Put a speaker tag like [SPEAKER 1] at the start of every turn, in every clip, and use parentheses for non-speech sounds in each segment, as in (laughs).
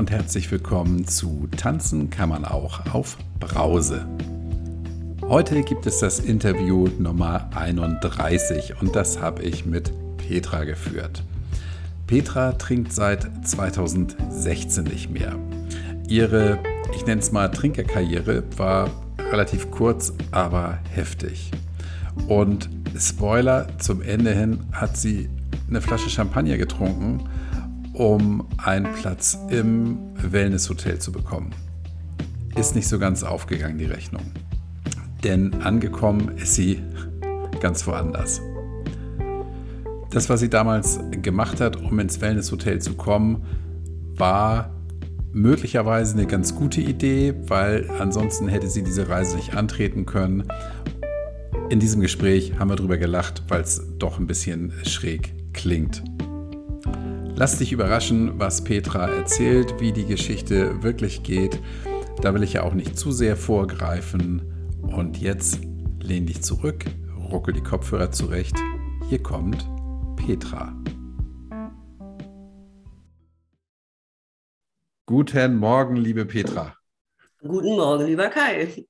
[SPEAKER 1] und herzlich willkommen zu Tanzen kann man auch auf Brause. Heute gibt es das Interview Nummer 31 und das habe ich mit Petra geführt. Petra trinkt seit 2016 nicht mehr. Ihre, ich nenne es mal Trinkerkarriere, war relativ kurz, aber heftig. Und Spoiler, zum Ende hin hat sie eine Flasche Champagner getrunken, um einen Platz im Wellnesshotel zu bekommen. Ist nicht so ganz aufgegangen, die Rechnung. Denn angekommen ist sie ganz woanders. Das, was sie damals gemacht hat, um ins Wellnesshotel zu kommen, war möglicherweise eine ganz gute Idee, weil ansonsten hätte sie diese Reise nicht antreten können. In diesem Gespräch haben wir drüber gelacht, weil es doch ein bisschen schräg klingt. Lass dich überraschen, was Petra erzählt, wie die Geschichte wirklich geht. Da will ich ja auch nicht zu sehr vorgreifen. Und jetzt lehn dich zurück, ruckel die Kopfhörer zurecht. Hier kommt Petra. Guten Morgen, liebe Petra.
[SPEAKER 2] Guten Morgen, lieber Kai.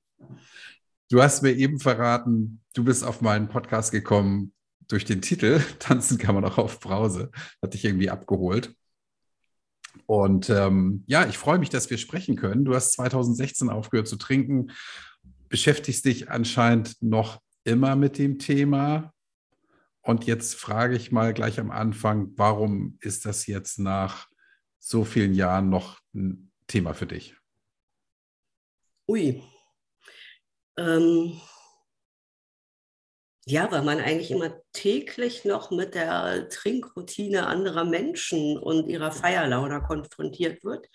[SPEAKER 1] Du hast mir eben verraten, du bist auf meinen Podcast gekommen durch den Titel (laughs) Tanzen kann man auch auf Brause. Hat dich irgendwie abgeholt. Und ähm, ja, ich freue mich, dass wir sprechen können. Du hast 2016 aufgehört zu trinken, beschäftigst dich anscheinend noch immer mit dem Thema. Und jetzt frage ich mal gleich am Anfang, warum ist das jetzt nach so vielen Jahren noch ein Thema für dich?
[SPEAKER 2] Ui. Ähm, ja, weil man eigentlich immer täglich noch mit der Trinkroutine anderer Menschen und ihrer Feierlaune konfrontiert wird.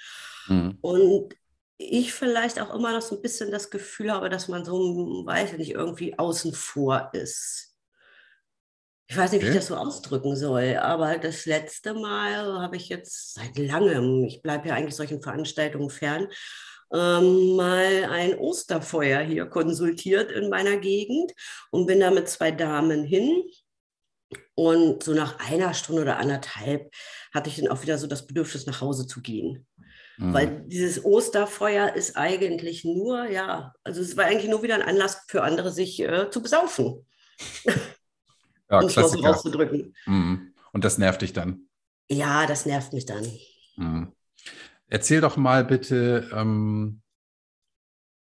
[SPEAKER 2] Mhm. Und ich vielleicht auch immer noch so ein bisschen das Gefühl habe, dass man so, weiß ich nicht, irgendwie außen vor ist. Ich weiß nicht, wie ich das so ausdrücken soll, aber das letzte Mal habe ich jetzt seit langem, ich bleibe ja eigentlich solchen Veranstaltungen fern, ähm, mal ein Osterfeuer hier konsultiert in meiner Gegend und bin da mit zwei Damen hin. Und so nach einer Stunde oder anderthalb hatte ich dann auch wieder so das Bedürfnis, nach Hause zu gehen. Mhm. Weil dieses Osterfeuer ist eigentlich nur, ja, also es war eigentlich nur wieder ein Anlass für andere, sich äh, zu besaufen. (laughs)
[SPEAKER 1] Ja, um es so auszudrücken. Mhm. Und das nervt dich dann?
[SPEAKER 2] Ja, das nervt mich dann. Mhm.
[SPEAKER 1] Erzähl doch mal bitte, ähm,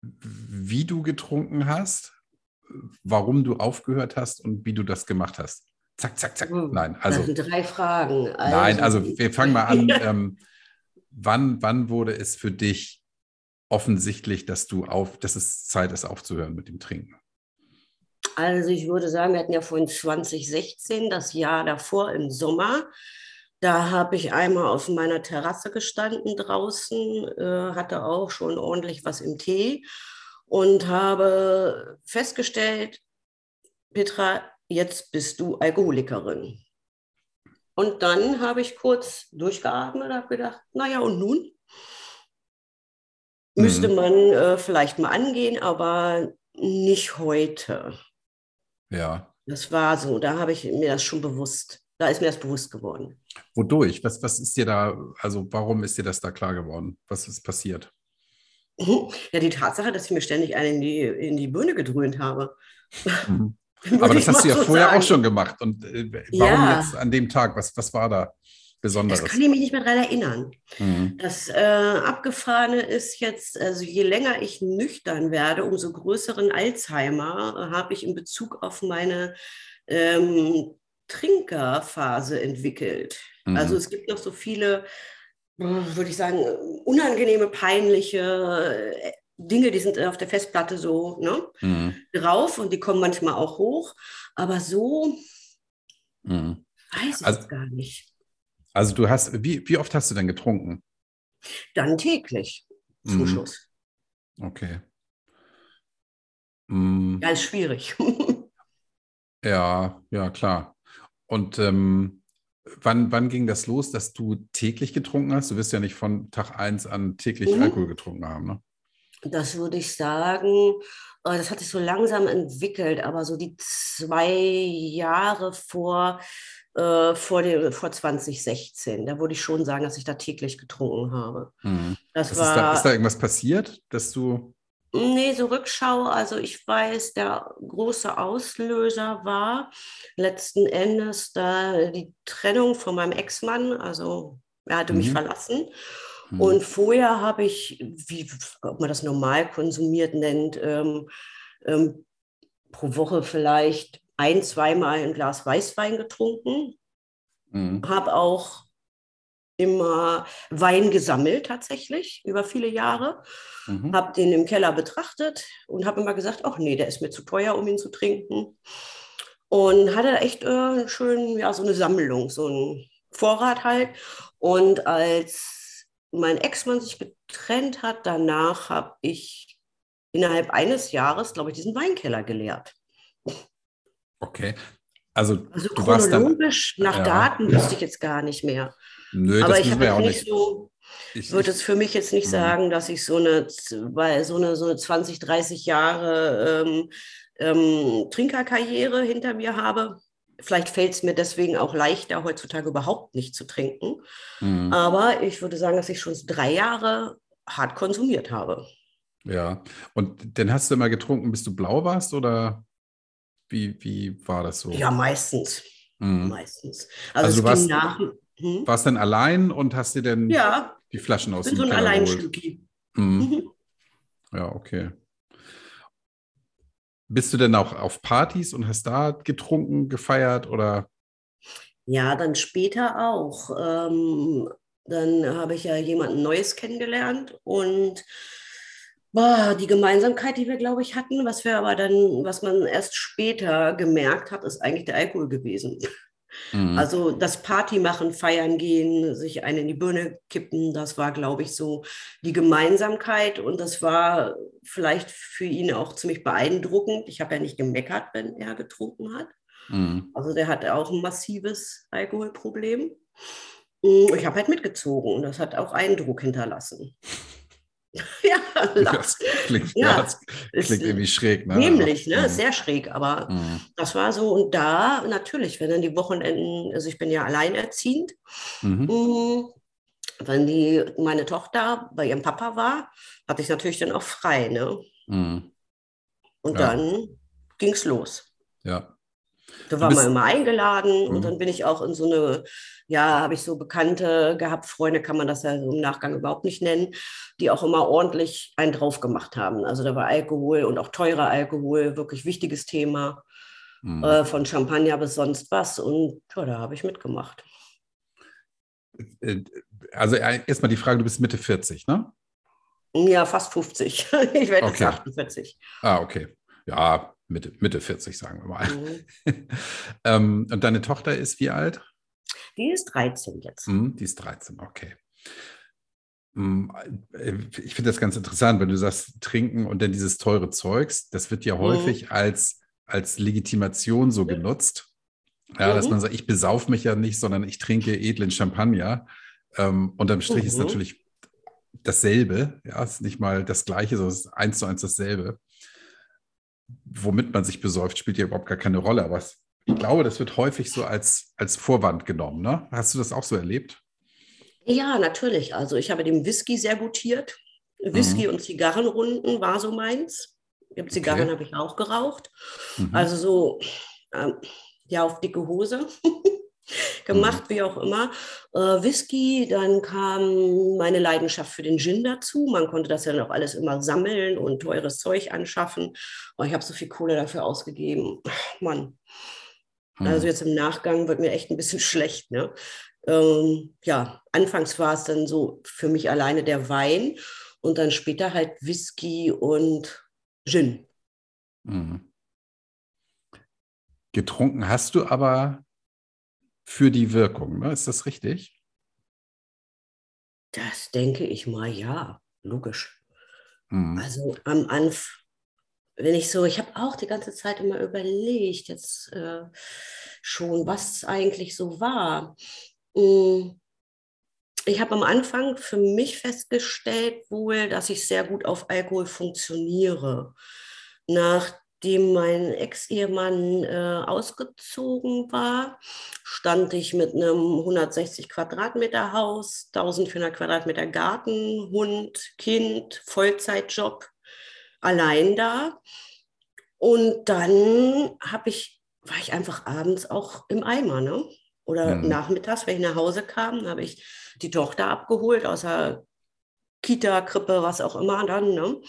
[SPEAKER 1] wie du getrunken hast, warum du aufgehört hast und wie du das gemacht hast. Zack, zack, zack.
[SPEAKER 2] Hm, nein, also. Das sind drei Fragen.
[SPEAKER 1] Also, nein, also wir fangen mal an. (laughs) ähm, wann, wann wurde es für dich offensichtlich, dass du auf, dass es Zeit ist, aufzuhören mit dem Trinken?
[SPEAKER 2] Also ich würde sagen, wir hatten ja vorhin 2016, das Jahr davor im Sommer. Da habe ich einmal auf meiner Terrasse gestanden draußen, äh, hatte auch schon ordentlich was im Tee und habe festgestellt, Petra, jetzt bist du Alkoholikerin. Und dann habe ich kurz durchgeatmet und habe gedacht, naja, und nun? Mhm. Müsste man äh, vielleicht mal angehen, aber nicht heute.
[SPEAKER 1] Ja.
[SPEAKER 2] Das war so, da habe ich mir das schon bewusst, da ist mir das bewusst geworden.
[SPEAKER 1] Wodurch? Was, was ist dir da, also warum ist dir das da klar geworden? Was ist passiert? (laughs)
[SPEAKER 2] Ja, die Tatsache, dass ich mir ständig einen in die, in die Birne gedröhnt habe.
[SPEAKER 1] Mhm. (laughs) Aber das hast du ja so vorher sagen. auch schon gemacht. Und äh, warum ja. jetzt an dem Tag? Was, was war da Besonderes?
[SPEAKER 2] Das kann ich mich nicht mehr daran erinnern. Mhm. Das äh, Abgefahrene ist jetzt, also je länger ich nüchtern werde, umso größeren Alzheimer habe ich in Bezug auf meine ähm, Trinkerphase entwickelt. Mhm. Also es gibt noch so viele, würde ich sagen, unangenehme, peinliche äh, Dinge, die sind auf der Festplatte so ne, mhm. drauf und die kommen manchmal auch hoch. Aber so mhm. weiß ich also, gar nicht.
[SPEAKER 1] Also du hast, wie, wie oft hast du denn getrunken?
[SPEAKER 2] Dann täglich zum mhm. Schluss.
[SPEAKER 1] Okay.
[SPEAKER 2] Mhm. Ganz schwierig. (laughs)
[SPEAKER 1] ja, ja, klar. Und ähm, wann, wann ging das los, dass du täglich getrunken hast? Du wirst ja nicht von Tag 1 an täglich mhm. Alkohol getrunken haben, ne?
[SPEAKER 2] Das würde ich sagen, äh, das hat sich so langsam entwickelt, aber so die zwei Jahre vor äh, vor, dem, vor 2016. Da würde ich schon sagen, dass ich da täglich getrunken habe.
[SPEAKER 1] Mhm. Das war, ist, da, ist da irgendwas passiert, dass du
[SPEAKER 2] Nee, so Rückschau, also ich weiß, der große Auslöser war letzten Endes da die Trennung von meinem Ex-Mann, also er hatte mhm. mich verlassen. Mhm. Und vorher habe ich, wie ob man das normal konsumiert nennt, ähm, ähm, pro Woche vielleicht ein, zweimal ein Glas Weißwein getrunken. Mhm. Habe auch immer Wein gesammelt tatsächlich über viele Jahre. Mhm. Habe den im Keller betrachtet und habe immer gesagt, ach nee, der ist mir zu teuer, um ihn zu trinken. Und hatte echt äh, schön, ja, so eine Sammlung, so ein Vorrat halt. Und als mein Ex-Mann sich getrennt hat, danach habe ich innerhalb eines Jahres, glaube ich, diesen Weinkeller geleert.
[SPEAKER 1] Okay. Also,
[SPEAKER 2] also chronologisch dann, nach ja. Daten wüsste ich jetzt gar nicht mehr.
[SPEAKER 1] Nö, Aber ich habe nicht
[SPEAKER 2] so, ich würde es für mich jetzt nicht mhm. sagen, dass ich so eine, weil so eine, so eine 20, 30 Jahre ähm, ähm, Trinkerkarriere hinter mir habe. Vielleicht fällt es mir deswegen auch leichter, heutzutage überhaupt nicht zu trinken. Mhm. Aber ich würde sagen, dass ich schon drei Jahre hart konsumiert habe.
[SPEAKER 1] Ja, und dann hast du immer getrunken, bis du blau warst oder wie, wie war das so?
[SPEAKER 2] Ja, meistens. Mhm. Meistens.
[SPEAKER 1] Also, also es ging nach, hm? Warst du denn allein und hast dir denn
[SPEAKER 2] ja,
[SPEAKER 1] die Flaschen aus
[SPEAKER 2] dem Keller so ein Alleinstücki.
[SPEAKER 1] Hm. Mhm. Ja, okay. Bist du denn auch auf Partys und hast da getrunken, gefeiert oder?
[SPEAKER 2] Ja, dann später auch. Ähm, dann habe ich ja jemanden Neues kennengelernt und boah, die Gemeinsamkeit, die wir, glaube ich, hatten, was wir aber dann, was man erst später gemerkt hat, ist eigentlich der Alkohol gewesen. Mhm. Also das Party machen, feiern gehen, sich einen in die Birne kippen, das war, glaube ich, so die Gemeinsamkeit und das war vielleicht für ihn auch ziemlich beeindruckend. Ich habe ja nicht gemeckert, wenn er getrunken hat. Mhm. Also der hatte auch ein massives Alkoholproblem. Ich habe halt mitgezogen und das hat auch Eindruck hinterlassen. (laughs)
[SPEAKER 1] ja, das klingt, ja, das klingt irgendwie schräg.
[SPEAKER 2] Ne? Nämlich, ne? Mhm. sehr schräg, aber mhm. das war so. Und da natürlich, wenn dann die Wochenenden, also ich bin ja alleinerziehend, mhm. Mm, wenn die, meine Tochter bei ihrem Papa war, hatte ich natürlich dann auch frei. Ne? Mhm. Und ja. dann ging es los.
[SPEAKER 1] Ja.
[SPEAKER 2] Da war man immer eingeladen und mhm. dann bin ich auch in so eine, ja, habe ich so Bekannte gehabt, Freunde kann man das ja so im Nachgang überhaupt nicht nennen, die auch immer ordentlich einen drauf gemacht haben. Also da war Alkohol und auch teurer Alkohol, wirklich wichtiges Thema, mhm. äh, von Champagner bis sonst was. Und ja, da habe ich mitgemacht.
[SPEAKER 1] Äh, also äh, erstmal die Frage, du bist Mitte 40, ne?
[SPEAKER 2] Ja, fast 50. (laughs) ich werde okay. jetzt 48.
[SPEAKER 1] Ah, okay. Ja, Mitte, Mitte 40, sagen wir mal. Mhm. (laughs) ähm, und deine Tochter ist wie alt?
[SPEAKER 2] Die ist 13 jetzt.
[SPEAKER 1] Mhm, die ist 13, okay. Mm, äh, ich finde das ganz interessant, wenn du sagst, trinken und dann dieses teure Zeugs, das wird ja mhm. häufig als, als Legitimation so genutzt. Ja, mhm. dass man sagt, ich besauf mich ja nicht, sondern ich trinke edlen Champagner. Ähm, unterm Strich mhm. ist natürlich dasselbe, ja, ist nicht mal das Gleiche, sondern es ist eins zu eins dasselbe womit man sich besäuft, spielt ja überhaupt gar keine Rolle. Aber ich glaube, das wird häufig so als, als Vorwand genommen. Ne? Hast du das auch so erlebt?
[SPEAKER 2] Ja, natürlich. Also ich habe dem Whisky sehr gutiert. Whisky mhm. und Zigarrenrunden war so meins. Zigarren okay. habe ich auch geraucht. Mhm. Also so, ähm, ja, auf dicke Hose. (laughs) gemacht, mhm. wie auch immer. Äh, Whisky, dann kam meine Leidenschaft für den Gin dazu. Man konnte das ja dann auch alles immer sammeln und teures Zeug anschaffen. Oh, ich habe so viel Kohle dafür ausgegeben. Mann. Mhm. Also jetzt im Nachgang wird mir echt ein bisschen (laughs) schlecht. Ne? Ähm, ja, anfangs war es dann so für mich alleine der Wein und dann später halt Whisky und Gin. Mhm.
[SPEAKER 1] Getrunken hast du aber für die Wirkung. Ne? Ist das richtig?
[SPEAKER 2] Das denke ich mal, ja, logisch. Mhm. Also am Anfang, wenn ich so, ich habe auch die ganze Zeit immer überlegt, jetzt äh, schon, was eigentlich so war. Mhm. Ich habe am Anfang für mich festgestellt, wohl, dass ich sehr gut auf Alkohol funktioniere. Nach nachdem mein Ex-Ehemann äh, ausgezogen war, stand ich mit einem 160 Quadratmeter Haus, 1400 Quadratmeter Garten, Hund, Kind, Vollzeitjob, allein da. Und dann habe ich, war ich einfach abends auch im Eimer, ne? Oder mhm. nachmittags, wenn ich nach Hause kam, habe ich die Tochter abgeholt aus der Kita, Krippe, was auch immer dann, ne?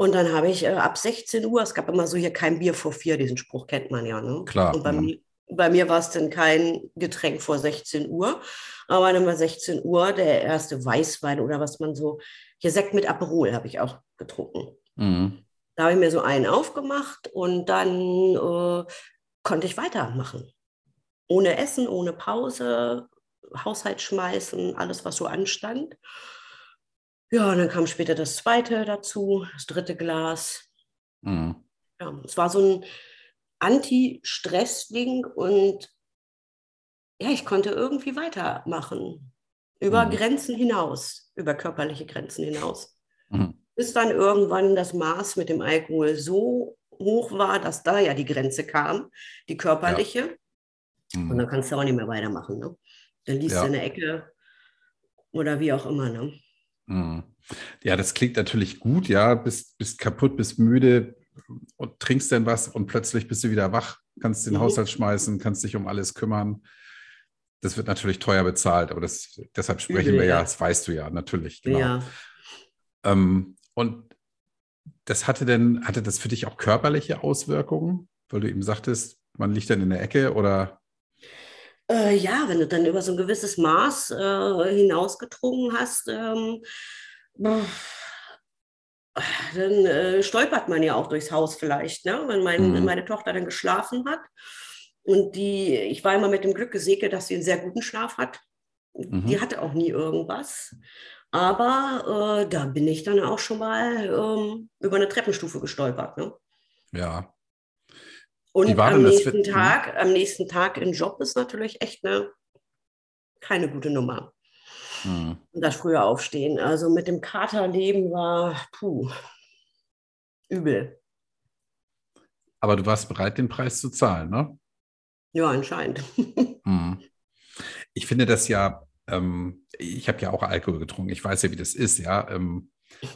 [SPEAKER 2] Und dann habe ich äh, ab 16 Uhr, es gab immer so hier kein Bier vor vier, diesen Spruch kennt man ja. Ne?
[SPEAKER 1] Klar.
[SPEAKER 2] Und bei, ja. mir, bei mir war es dann kein Getränk vor 16 Uhr, aber dann war 16 Uhr der erste Weißwein oder was man so, hier Sekt mit Aperol habe ich auch getrunken. Mhm. Da habe ich mir so einen aufgemacht und dann äh, konnte ich weitermachen. Ohne Essen, ohne Pause, Haushalt schmeißen, alles, was so anstand. Ja, und dann kam später das zweite dazu, das dritte Glas. Mhm. Ja, es war so ein Anti-Stress-Ding und ja, ich konnte irgendwie weitermachen. Über mhm. Grenzen hinaus, über körperliche Grenzen hinaus. Mhm. Bis dann irgendwann das Maß mit dem Alkohol so hoch war, dass da ja die Grenze kam, die körperliche. Ja. Mhm. Und dann kannst du auch nicht mehr weitermachen. Ne? Dann liest ja. du in der Ecke oder wie auch immer. Ne?
[SPEAKER 1] Mhm. Ja, das klingt natürlich gut, ja, bist, bist kaputt, bist müde und trinkst dann was und plötzlich bist du wieder wach, kannst den mhm. Haushalt schmeißen, kannst dich um alles kümmern. Das wird natürlich teuer bezahlt, aber das, deshalb sprechen Übel, wir ja, das weißt du ja, natürlich, genau. Ja. Ähm, und das hatte denn, hatte das für dich auch körperliche Auswirkungen, weil du eben sagtest, man liegt dann in der Ecke oder
[SPEAKER 2] äh, ja, wenn du dann über so ein gewisses Maß äh, hinausgetrunken hast, ähm, dann äh, stolpert man ja auch durchs Haus vielleicht, ne? wenn mein, mhm. meine Tochter dann geschlafen hat. Und die, ich war immer mit dem Glück gesegnet, dass sie einen sehr guten Schlaf hat. Mhm. Die hatte auch nie irgendwas. Aber äh, da bin ich dann auch schon mal ähm, über eine Treppenstufe gestolpert. Ne?
[SPEAKER 1] Ja,
[SPEAKER 2] und am nächsten, Tag, am nächsten Tag im Job ist natürlich echt eine, keine gute Nummer. Mhm. Und das früher aufstehen. Also mit dem Katerleben war puh, übel.
[SPEAKER 1] Aber du warst bereit, den Preis zu zahlen, ne?
[SPEAKER 2] Ja, anscheinend.
[SPEAKER 1] Mhm. (laughs) Ich finde das ja, ähm, ich habe ja auch Alkohol getrunken, ich weiß ja, wie das ist, ja. Ähm,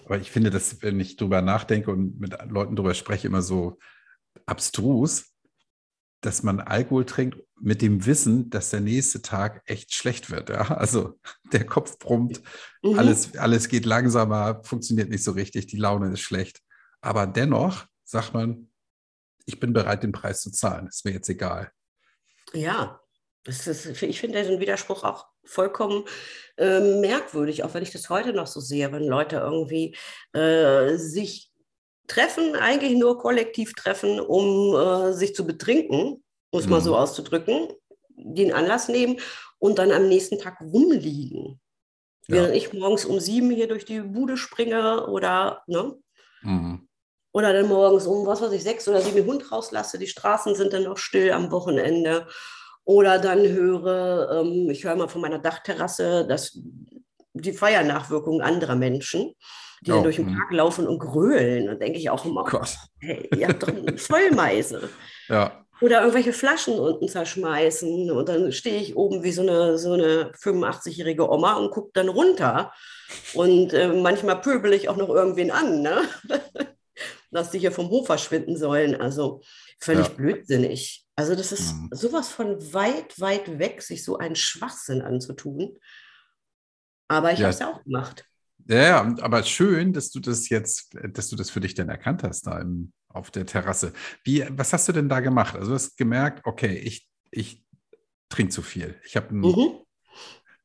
[SPEAKER 1] aber ich finde das, wenn ich drüber nachdenke und mit Leuten drüber spreche, immer so, abstrus, dass man Alkohol trinkt mit dem Wissen, dass der nächste Tag echt schlecht wird. Ja? Also der Kopf brummt, mhm. alles, alles geht langsamer, funktioniert nicht so richtig, die Laune ist schlecht. Aber dennoch sagt man, ich bin bereit, den Preis zu zahlen. Ist mir jetzt egal.
[SPEAKER 2] Ja, ist, ich finde diesen Widerspruch auch vollkommen äh, merkwürdig, auch wenn ich das heute noch so sehe, wenn Leute irgendwie äh, sich treffen, eigentlich nur kollektiv treffen, um äh, sich zu betrinken, muss mhm. mal so auszudrücken, den Anlass nehmen und dann am nächsten Tag rumliegen. Ja. Während ich morgens um sieben hier durch die Bude springe oder, ne? Mhm. Oder dann morgens um, was weiß ich, sechs oder sieben den Hund rauslasse, die Straßen sind dann noch still am Wochenende. Oder dann höre, ähm, ich höre mal von meiner Dachterrasse, dass die Feiernachwirkungen anderer Menschen die oh, dann durch den hm. Park laufen und grölen. Und denke ich auch immer, Gott. hey, ihr habt doch eine (laughs) Vollmeise.
[SPEAKER 1] ja.
[SPEAKER 2] Oder irgendwelche Flaschen unten zerschmeißen. Und dann stehe ich oben wie so eine, so eine 85-jährige Oma und gucke dann runter. Und äh, manchmal pöbel ich auch noch irgendwen an, ne? (laughs) dass die hier vom Hof verschwinden sollen. Also völlig ja. blödsinnig. Also das ist mhm. sowas von weit, weit weg, sich so einen Schwachsinn anzutun. Aber ich ja. habe es ja auch gemacht.
[SPEAKER 1] Ja, aber schön, dass du das jetzt, dass du das für dich denn erkannt hast da im, auf der Terrasse. Wie, was hast du denn da gemacht? Also du hast gemerkt, okay, ich, ich trinke zu viel. Ich habe mhm.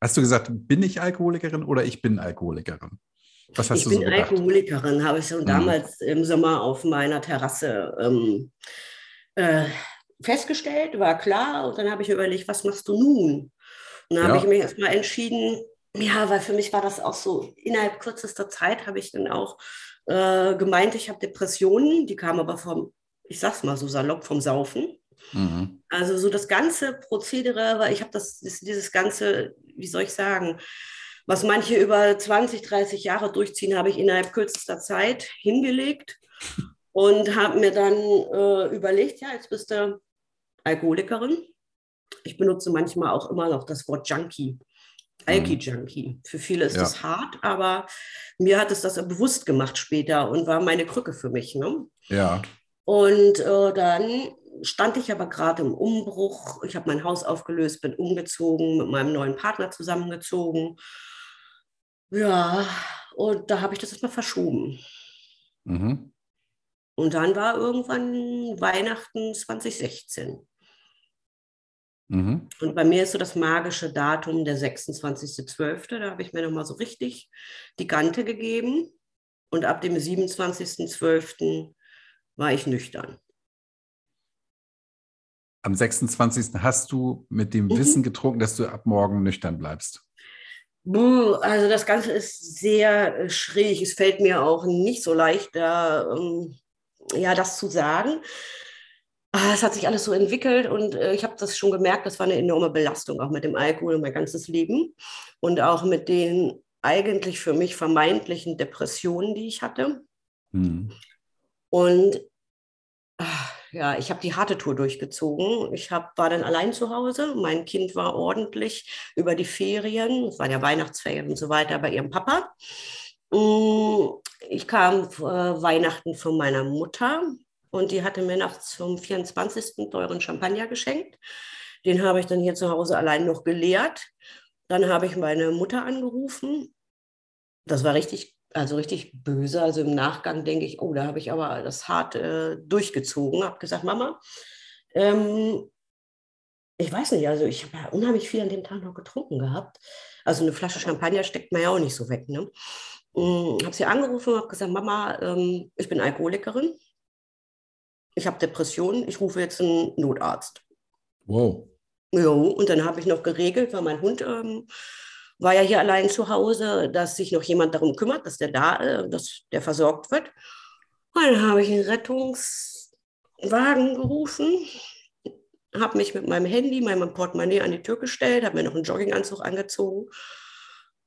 [SPEAKER 1] Hast du gesagt, bin ich Alkoholikerin oder ich bin Alkoholikerin?
[SPEAKER 2] Was hast ich du so bin gedacht? Alkoholikerin, habe ich schon mhm. damals im Sommer auf meiner Terrasse ähm, äh, festgestellt, war klar. Und dann habe ich überlegt, was machst du nun? Und dann ja. habe ich mich erstmal entschieden, ja, weil für mich war das auch so, innerhalb kürzester Zeit habe ich dann auch äh, gemeint, ich habe Depressionen, die kamen aber vom, ich sag's mal so salopp, vom Saufen. Mhm. Also so das ganze Prozedere, weil ich habe das, das, dieses ganze, wie soll ich sagen, was manche über 20, 30 Jahre durchziehen, habe ich innerhalb kürzester Zeit hingelegt und habe mir dann äh, überlegt, ja, jetzt bist du Alkoholikerin Ich benutze manchmal auch immer noch das Wort Junkie. Alki-Junkie. Für viele ist ja. das hart, aber mir hat es das bewusst gemacht später und war meine Krücke für mich. Ne?
[SPEAKER 1] Ja.
[SPEAKER 2] Und äh, dann stand ich aber gerade im Umbruch. Ich habe mein Haus aufgelöst, bin umgezogen, mit meinem neuen Partner zusammengezogen. Ja, und da habe ich das erstmal verschoben. Mhm. Und dann war irgendwann Weihnachten 2016. Mhm. Und bei mir ist so das magische Datum der 26.12. Da habe ich mir nochmal so richtig die Gante gegeben. Und ab dem 27.12. war ich nüchtern.
[SPEAKER 1] Am 26. hast du mit dem mhm. Wissen getrunken, dass du ab morgen nüchtern bleibst.
[SPEAKER 2] Also das Ganze ist sehr äh, schräg. Es fällt mir auch nicht so leicht, da, ähm, ja, das zu sagen. Ah, es hat sich alles so entwickelt und äh, ich habe das schon gemerkt, das war eine enorme Belastung, auch mit dem Alkohol und mein ganzes Leben und auch mit den eigentlich für mich vermeintlichen Depressionen, die ich hatte. Mhm. Und ach, ja, ich habe die harte Tour durchgezogen. Ich hab, war dann allein zu Hause. Mein Kind war ordentlich über die Ferien, es waren ja Weihnachtsferien und so weiter, bei ihrem Papa. Mm, ich kam äh, Weihnachten von meiner Mutter und die hatte mir nachts zum 24. teuren Champagner geschenkt. Den habe ich dann hier zu Hause allein noch geleert. Dann habe ich meine Mutter angerufen. Das war richtig also richtig böse. Also im Nachgang denke ich, oh, da habe ich aber das hart äh, durchgezogen. Habe gesagt, Mama, ähm, ich weiß nicht, also ich habe ja unheimlich viel an dem Tag noch getrunken gehabt. Also eine Flasche Champagner steckt man ja auch nicht so weg. Ne? Ähm, habe sie angerufen und habe gesagt, Mama, ähm, ich bin Alkoholikerin. Ich habe Depressionen. Ich rufe jetzt einen Notarzt.
[SPEAKER 1] Wow.
[SPEAKER 2] Jo, und dann habe ich noch geregelt, weil mein Hund ähm, war ja hier allein zu Hause, dass sich noch jemand darum kümmert, dass der da, äh, dass der versorgt wird. Und dann habe ich einen Rettungswagen gerufen, habe mich mit meinem Handy, meinem Portemonnaie an die Tür gestellt, habe mir noch einen Jogginganzug angezogen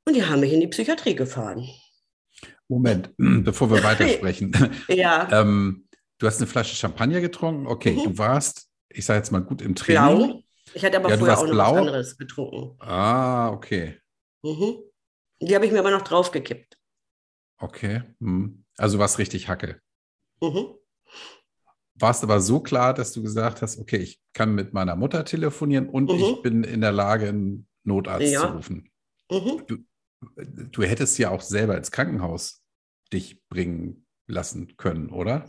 [SPEAKER 2] und die haben mich in die Psychiatrie gefahren.
[SPEAKER 1] Moment, (clears throat) bevor wir (laughs) weitersprechen.
[SPEAKER 2] ja.
[SPEAKER 1] ähm, du hast eine Flasche Champagner getrunken. Okay, mhm. du warst, ich sage jetzt mal gut im
[SPEAKER 2] Training. Blau. Ich hatte aber ja, vorher auch noch was anderes getrunken.
[SPEAKER 1] Ah, okay.
[SPEAKER 2] Mhm. Die habe ich mir aber noch draufgekippt.
[SPEAKER 1] Okay. Hm. Also war es richtig Hacke. Mhm. Warst aber so klar, dass du gesagt hast, okay, ich kann mit meiner Mutter telefonieren und mhm. ich bin in der Lage, einen Notarzt ja. zu rufen. Mhm. Du, du hättest ja auch selber ins Krankenhaus dich bringen lassen können, oder?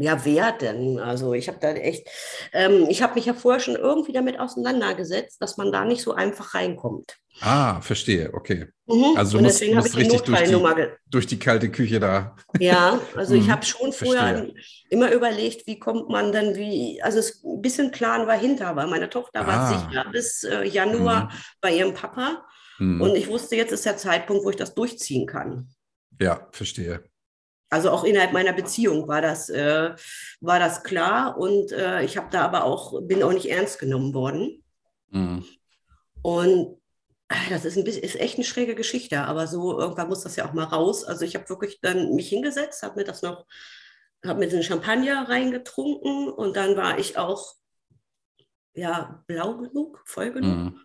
[SPEAKER 2] Ja, wer denn? Also ich habe da echt, ähm, ich habe mich ja vorher schon irgendwie damit auseinandergesetzt, dass man da nicht so einfach reinkommt.
[SPEAKER 1] Ah, verstehe, okay. Mhm. Also du musst, musst richtig durch die, durch die, kalte Küche da.
[SPEAKER 2] Ja, also mhm. ich habe schon vorher verstehe. immer überlegt, wie kommt man dann, wie, also es, ein bisschen Plan war hinter, weil meine Tochter ah. war sicher bis äh, Januar mhm. bei ihrem Papa. Mhm. Und ich wusste, jetzt ist der Zeitpunkt, wo ich das durchziehen kann.
[SPEAKER 1] Ja, verstehe.
[SPEAKER 2] Also auch innerhalb meiner Beziehung war das, äh, war das klar und äh, ich habe da aber auch, bin auch nicht ernst genommen worden. Mhm. Und äh, das ist, ein bisschen, ist echt eine schräge Geschichte, aber so irgendwann muss das ja auch mal raus. Also ich habe wirklich dann mich hingesetzt, habe mir das noch, habe mir den Champagner reingetrunken und dann war ich auch ja blau genug, voll genug. Mhm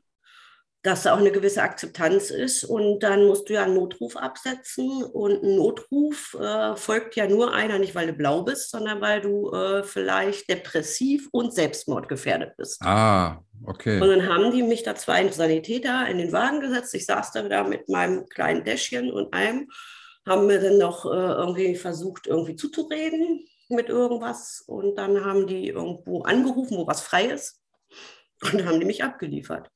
[SPEAKER 2] dass da auch eine gewisse Akzeptanz ist. Und dann musst du ja einen Notruf absetzen. Und ein Notruf äh, folgt ja nur einer, nicht weil du blau bist, sondern weil du äh, vielleicht depressiv und selbstmordgefährdet bist.
[SPEAKER 1] Ah, okay.
[SPEAKER 2] Und dann haben die mich da zwei Sanitäter in den Wagen gesetzt. Ich saß da wieder mit meinem kleinen Täschchen und einem, haben mir dann noch äh, irgendwie versucht, irgendwie zuzureden mit irgendwas. Und dann haben die irgendwo angerufen, wo was frei ist. Und haben die mich abgeliefert.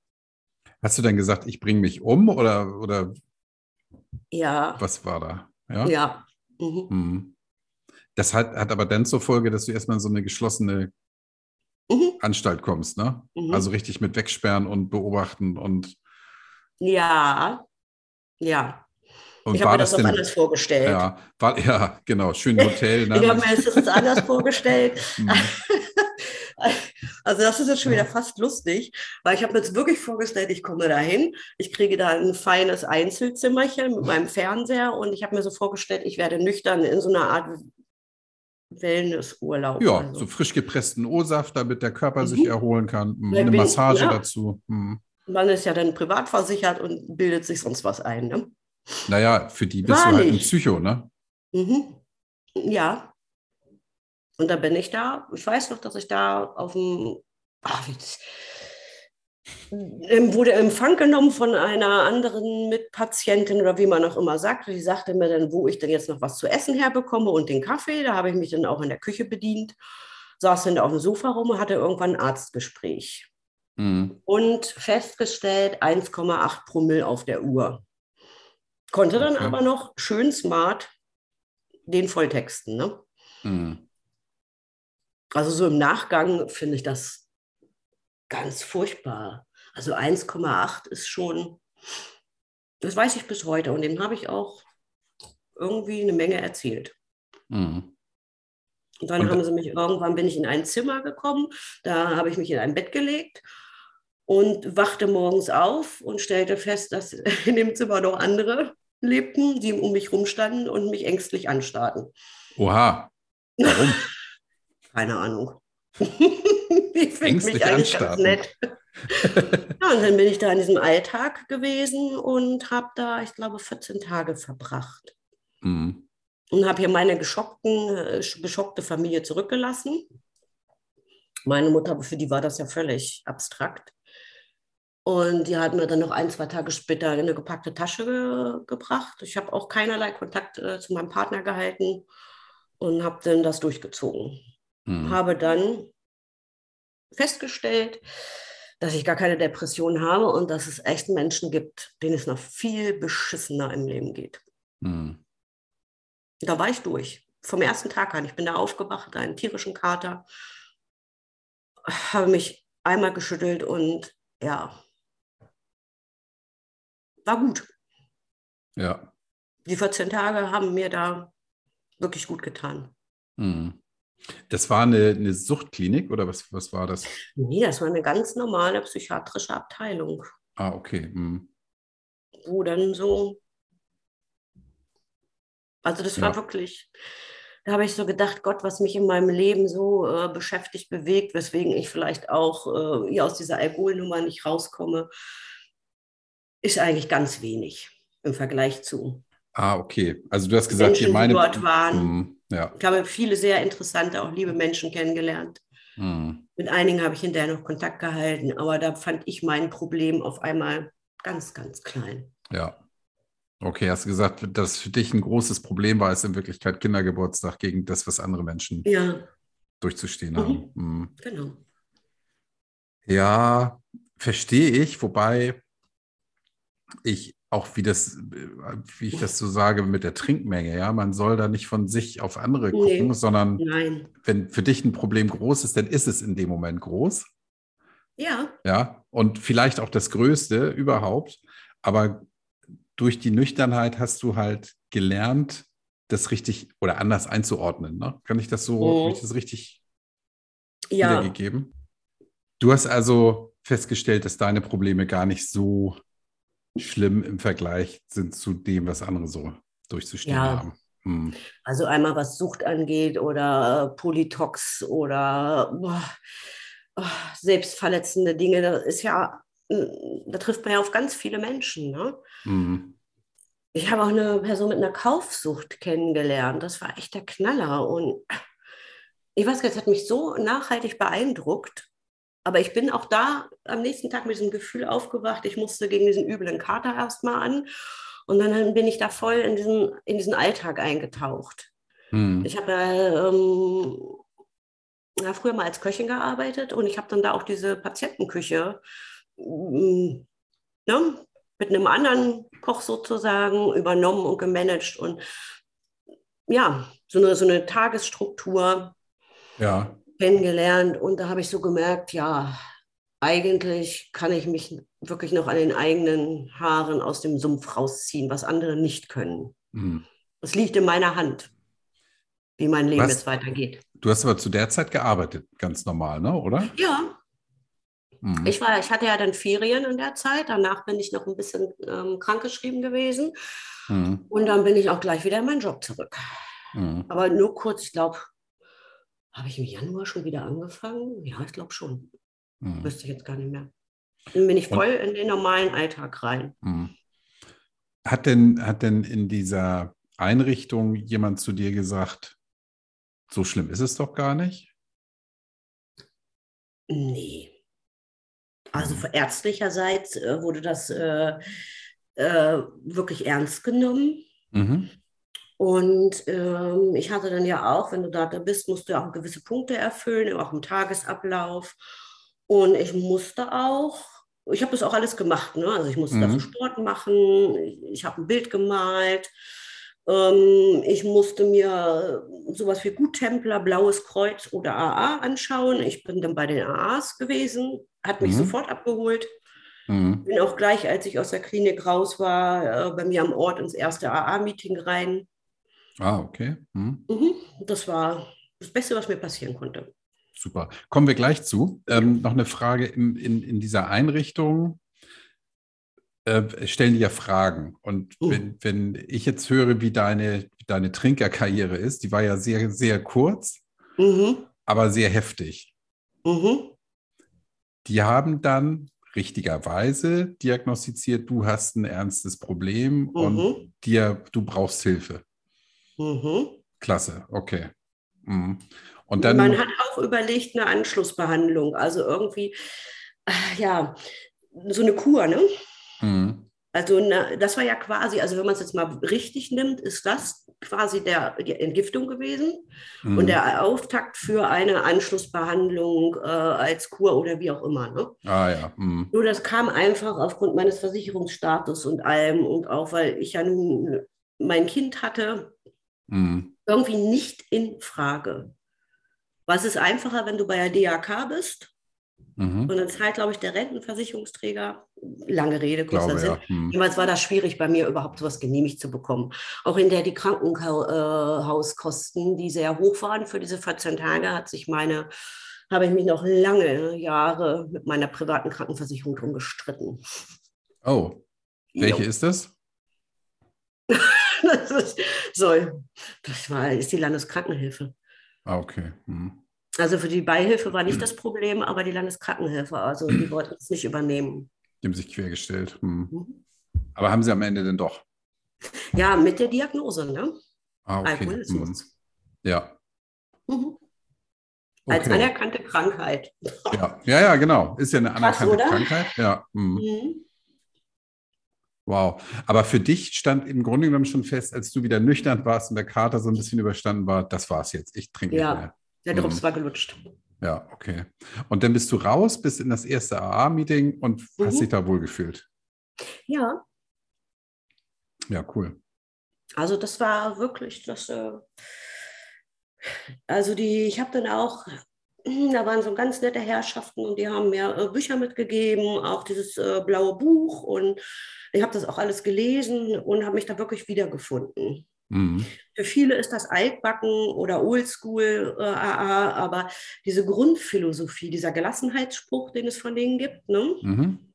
[SPEAKER 1] Hast du dann gesagt, ich bringe mich um oder, oder
[SPEAKER 2] ja.
[SPEAKER 1] was war da?
[SPEAKER 2] Ja. ja. Mhm.
[SPEAKER 1] Mhm. Das hat, hat aber dann zur Folge, dass du erstmal in so eine geschlossene mhm. Anstalt kommst, ne? Mhm. Also richtig mit wegsperren und beobachten und.
[SPEAKER 2] Ja, ja.
[SPEAKER 1] Und
[SPEAKER 2] ich habe mir das, das auch anders vorgestellt.
[SPEAKER 1] Ja, war, ja, genau, schön Hotel.
[SPEAKER 2] Ne? ich habe mir das anders vorgestellt. (laughs) (laughs) Also das ist jetzt schon wieder fast lustig, weil ich habe mir jetzt wirklich vorgestellt, ich komme dahin, ich kriege da ein feines Einzelzimmerchen mit meinem Fernseher und ich habe mir so vorgestellt, ich werde nüchtern in so einer Art Wellnessurlaub.
[SPEAKER 1] Ja, also. so frisch gepressten O-Saft, damit der Körper mhm. sich erholen kann. Mhm, eine Massage ja. dazu.
[SPEAKER 2] Mhm. Man ist ja dann privat versichert und bildet sich sonst was ein. Ne?
[SPEAKER 1] Naja, für die bist War du halt ein Psycho, ne?
[SPEAKER 2] Mhm. Ja. Und da bin ich da. Ich weiß noch, dass ich da auf dem. Ach, wurde Empfang genommen von einer anderen Mitpatientin oder wie man auch immer sagt. Die sagte mir dann, wo ich denn jetzt noch was zu essen herbekomme und den Kaffee. Da habe ich mich dann auch in der Küche bedient, saß dann auf dem Sofa rum und hatte irgendwann ein Arztgespräch. Mhm. Und festgestellt 1,8 Promille auf der Uhr. Konnte dann okay. aber noch schön smart den Volltexten. Ne? Mhm. Also so im Nachgang finde ich das ganz furchtbar. Also 1,8 ist schon, das weiß ich bis heute und dem habe ich auch irgendwie eine Menge erzählt. Mhm. Und dann und haben sie mich irgendwann bin ich in ein Zimmer gekommen, da habe ich mich in ein Bett gelegt und wachte morgens auf und stellte fest, dass (laughs) in dem Zimmer noch andere lebten, die um mich rumstanden und mich ängstlich anstarrten.
[SPEAKER 1] Oha. Warum? (laughs)
[SPEAKER 2] Keine Ahnung. (laughs) ich finde mich eigentlich anstarten. ganz nett. (laughs) ja, und dann bin ich da in diesem Alltag gewesen und habe da, ich glaube, 14 Tage verbracht. Mhm. Und habe hier meine geschockten, äh, geschockte Familie zurückgelassen. Meine Mutter, für die war das ja völlig abstrakt. Und die hat mir dann noch ein, zwei Tage später eine gepackte Tasche ge gebracht. Ich habe auch keinerlei Kontakt äh, zu meinem Partner gehalten und habe dann das durchgezogen. Mhm. Habe dann festgestellt, dass ich gar keine Depression habe und dass es echt Menschen gibt, denen es noch viel beschissener im Leben geht. Mhm. Da war ich durch. Vom ersten Tag an. Ich bin da aufgewacht, einen tierischen Kater, habe mich einmal geschüttelt und ja, war gut.
[SPEAKER 1] Ja.
[SPEAKER 2] Die 14 Tage haben mir da wirklich gut getan.
[SPEAKER 1] Mhm. Das war eine, eine Suchtklinik oder was, was war das?
[SPEAKER 2] Nee, das war eine ganz normale psychiatrische Abteilung.
[SPEAKER 1] Ah, okay. Mhm.
[SPEAKER 2] Wo dann so. Also, das ja. war wirklich. Da habe ich so gedacht, Gott, was mich in meinem Leben so äh, beschäftigt, bewegt, weswegen ich vielleicht auch äh, aus dieser Alkoholnummer nicht rauskomme, ist eigentlich ganz wenig im Vergleich zu.
[SPEAKER 1] Ah, okay. Also du hast gesagt,
[SPEAKER 2] Menschen,
[SPEAKER 1] hier meine.
[SPEAKER 2] Die dort waren. Ja. Ich habe viele sehr interessante, auch liebe Menschen kennengelernt. Mhm. Mit einigen habe ich hinterher noch Kontakt gehalten, aber da fand ich mein Problem auf einmal ganz, ganz klein.
[SPEAKER 1] Ja. Okay, hast du gesagt, dass für dich ein großes Problem war, ist in Wirklichkeit Kindergeburtstag gegen das, was andere Menschen
[SPEAKER 2] ja.
[SPEAKER 1] durchzustehen mhm. haben. Mhm.
[SPEAKER 2] Genau.
[SPEAKER 1] Ja, verstehe ich, wobei ich auch wie das, wie ich das so sage mit der Trinkmenge, ja, man soll da nicht von sich auf andere gucken, nee, sondern nein. wenn für dich ein Problem groß ist, dann ist es in dem Moment groß.
[SPEAKER 2] Ja.
[SPEAKER 1] Ja, und vielleicht auch das Größte überhaupt, aber durch die Nüchternheit hast du halt gelernt, das richtig oder anders einzuordnen. Ne? Kann ich das so, oh. habe ich das richtig ja. wiedergegeben? Du hast also festgestellt, dass deine Probleme gar nicht so schlimm im Vergleich sind zu dem, was andere so durchzustehen ja. haben. Hm.
[SPEAKER 2] Also einmal was Sucht angeht oder äh, Polytox oder boah, oh, selbstverletzende Dinge, das ist ja, hm, da trifft man ja auf ganz viele Menschen. Ne? Hm. Ich habe auch eine Person mit einer Kaufsucht kennengelernt. Das war echt der Knaller. Und ich weiß gar nicht, es hat mich so nachhaltig beeindruckt. Aber ich bin auch da am nächsten Tag mit diesem Gefühl aufgewacht, ich musste gegen diesen üblen Kater erstmal an. Und dann bin ich da voll in diesen, in diesen Alltag eingetaucht. Hm. Ich habe ähm, ja, früher mal als Köchin gearbeitet und ich habe dann da auch diese Patientenküche ähm, ne, mit einem anderen Koch sozusagen übernommen und gemanagt. Und ja, so eine, so eine Tagesstruktur.
[SPEAKER 1] Ja
[SPEAKER 2] kennengelernt und da habe ich so gemerkt, ja, eigentlich kann ich mich wirklich noch an den eigenen Haaren aus dem Sumpf rausziehen, was andere nicht können. Mhm. Es liegt in meiner Hand, wie mein Leben was? jetzt weitergeht.
[SPEAKER 1] Du hast aber zu der Zeit gearbeitet, ganz normal, ne? oder?
[SPEAKER 2] Ja. Mhm. Ich, war, ich hatte ja dann Ferien in der Zeit. Danach bin ich noch ein bisschen ähm, krankgeschrieben gewesen. Mhm. Und dann bin ich auch gleich wieder in meinen Job zurück. Mhm. Aber nur kurz, ich glaube, habe ich im Januar schon wieder angefangen? Ja, ich glaube schon. Mhm. Wüsste ich jetzt gar nicht mehr. Dann bin ich voll Und, in den normalen Alltag rein. Mhm.
[SPEAKER 1] Hat denn, hat denn in dieser Einrichtung jemand zu dir gesagt, so schlimm ist es doch gar nicht?
[SPEAKER 2] Nee. Also von ärztlicherseits äh, wurde das äh, äh, wirklich ernst genommen. Mhm. Und ähm, ich hatte dann ja auch, wenn du da bist, musst du ja auch gewisse Punkte erfüllen, auch im Tagesablauf. Und ich musste auch, ich habe das auch alles gemacht. Ne? Also ich musste mhm. dafür Sport machen, ich, ich habe ein Bild gemalt, ähm, ich musste mir sowas wie Guttempler, Blaues Kreuz oder AA anschauen. Ich bin dann bei den AAs gewesen, hat mich mhm. sofort abgeholt. Mhm. Bin auch gleich, als ich aus der Klinik raus war, äh, bei mir am Ort ins erste AA-Meeting rein.
[SPEAKER 1] Ah, okay. Mhm.
[SPEAKER 2] Mhm. Das war das Beste, was mir passieren konnte.
[SPEAKER 1] Super. Kommen wir gleich zu. Ähm, noch eine Frage in, in, in dieser Einrichtung äh, stellen die ja Fragen. Und uh. wenn, wenn ich jetzt höre, wie deine, deine Trinkerkarriere ist, die war ja sehr, sehr kurz, mhm. aber sehr heftig. Mhm. Die haben dann richtigerweise diagnostiziert, du hast ein ernstes Problem mhm. und dir, du brauchst Hilfe. Mhm. Klasse, okay. Mhm.
[SPEAKER 2] Und dann, Man hat auch überlegt, eine Anschlussbehandlung, also irgendwie, äh, ja, so eine Kur, ne? Mhm. Also na, das war ja quasi, also wenn man es jetzt mal richtig nimmt, ist das quasi der, die Entgiftung gewesen mhm. und der Auftakt für eine Anschlussbehandlung äh, als Kur oder wie auch immer. Ne?
[SPEAKER 1] Ah ja. Mhm.
[SPEAKER 2] Nur das kam einfach aufgrund meines Versicherungsstatus und allem und auch weil ich ja nun mein Kind hatte, mhm. irgendwie nicht in Frage. Was ist einfacher, wenn du bei der DAK bist Mhm. Und dann zahlt, glaube ich, der Rentenversicherungsträger, lange Rede, kurzer Sinn. Ja. Mhm. Jemals war das schwierig, bei mir überhaupt sowas genehmigt zu bekommen. Auch in der die Krankenhauskosten, die sehr hoch waren für diese 14 Tage, hat sich meine, habe ich mich noch lange Jahre mit meiner privaten Krankenversicherung drum gestritten.
[SPEAKER 1] Oh, welche jo. ist das? (laughs)
[SPEAKER 2] das ist, so, das war, ist die Landeskrankenhilfe.
[SPEAKER 1] Ah, okay. Mhm.
[SPEAKER 2] Also für die Beihilfe war nicht das Problem, aber die Landeskrankenhilfe, also die (clears throat) wollten es nicht übernehmen.
[SPEAKER 1] Die haben sich quergestellt. Hm. Mhm. Aber haben sie am Ende denn doch?
[SPEAKER 2] Ja, mit der Diagnose, ne?
[SPEAKER 1] Ah, okay. Alkoholismus. Hm. Ja.
[SPEAKER 2] Mhm. Okay. Als anerkannte Krankheit.
[SPEAKER 1] Ja. ja, ja, genau. Ist ja eine anerkannte Krass, Krankheit. Ja. Hm. Mhm. Wow. Aber für dich stand im Grunde genommen schon fest, als du wieder nüchtern warst und der Kater so ein bisschen überstanden war, das war's jetzt. Ich trinke
[SPEAKER 2] ja.
[SPEAKER 1] nicht mehr.
[SPEAKER 2] Der Drops mhm. war gelutscht.
[SPEAKER 1] Ja, okay. Und dann bist du raus, bist in das erste AA-Meeting und mhm. hast dich da wohl gefühlt.
[SPEAKER 2] Ja.
[SPEAKER 1] Ja, cool.
[SPEAKER 2] Also das war wirklich das. Äh, also die, ich habe dann auch, da waren so ganz nette Herrschaften und die haben mir äh, Bücher mitgegeben, auch dieses äh, blaue Buch und ich habe das auch alles gelesen und habe mich da wirklich wiedergefunden. Mhm. Für viele ist das altbacken oder oldschool äh, AA, aber diese Grundphilosophie, dieser Gelassenheitsspruch, den es von denen gibt, ne? Mhm.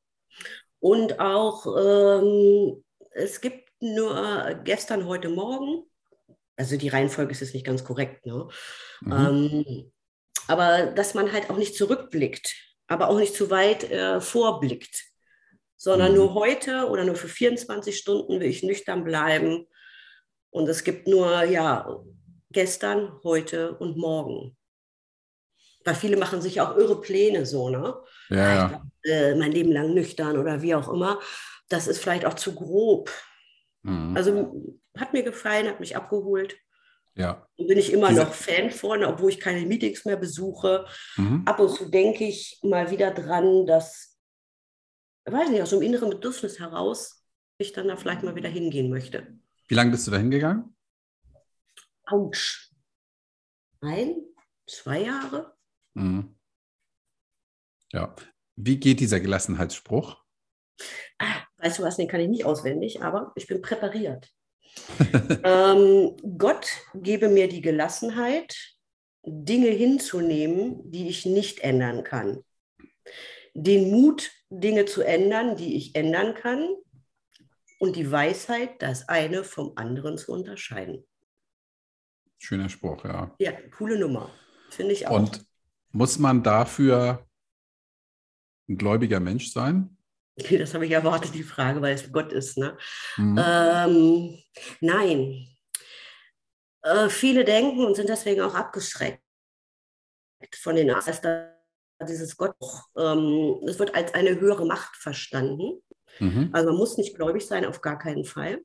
[SPEAKER 2] und auch ähm, es gibt nur gestern, heute Morgen, also die Reihenfolge ist jetzt nicht ganz korrekt, ne? Mhm. Ähm, aber dass man halt auch nicht zurückblickt, aber auch nicht zu weit äh, vorblickt, sondern mhm. nur heute oder nur für 24 Stunden will ich nüchtern bleiben und es gibt nur, ja, gestern, heute und morgen. Weil viele machen sich auch irre Pläne so, ne?
[SPEAKER 1] Ja, ja.
[SPEAKER 2] Glaub, äh, mein Leben lang nüchtern oder wie auch immer. Das ist vielleicht auch zu grob. Mhm. Also hat mir gefallen, hat mich abgeholt.
[SPEAKER 1] Ja.
[SPEAKER 2] Und bin ich immer Diese... noch Fan von, obwohl ich keine Meetings mehr besuche. Mhm. Ab und zu denke ich mal wieder dran, dass, weiß nicht, aus dem inneren Bedürfnis heraus ich dann da vielleicht mal wieder hingehen möchte.
[SPEAKER 1] Wie lange bist du da hingegangen?
[SPEAKER 2] Autsch. Ein, zwei Jahre. Mhm.
[SPEAKER 1] Ja. Wie geht dieser Gelassenheitsspruch?
[SPEAKER 2] Ah, weißt du was, den kann ich nicht auswendig, aber ich bin präpariert. (laughs) ähm, Gott gebe mir die Gelassenheit, Dinge hinzunehmen, die ich nicht ändern kann. Den Mut, Dinge zu ändern, die ich ändern kann und die Weisheit, das eine vom anderen zu unterscheiden.
[SPEAKER 1] Schöner Spruch, ja.
[SPEAKER 2] Ja, coole Nummer. finde ich auch.
[SPEAKER 1] Und muss man dafür ein gläubiger Mensch sein?
[SPEAKER 2] Das habe ich erwartet, die Frage, weil es Gott ist. Ne? Mhm. Ähm, nein. Äh, viele denken und sind deswegen auch abgeschreckt von den Ancestors, dieses Gott. Ähm, es wird als eine höhere Macht verstanden. Mhm. Also man muss nicht gläubig sein, auf gar keinen Fall.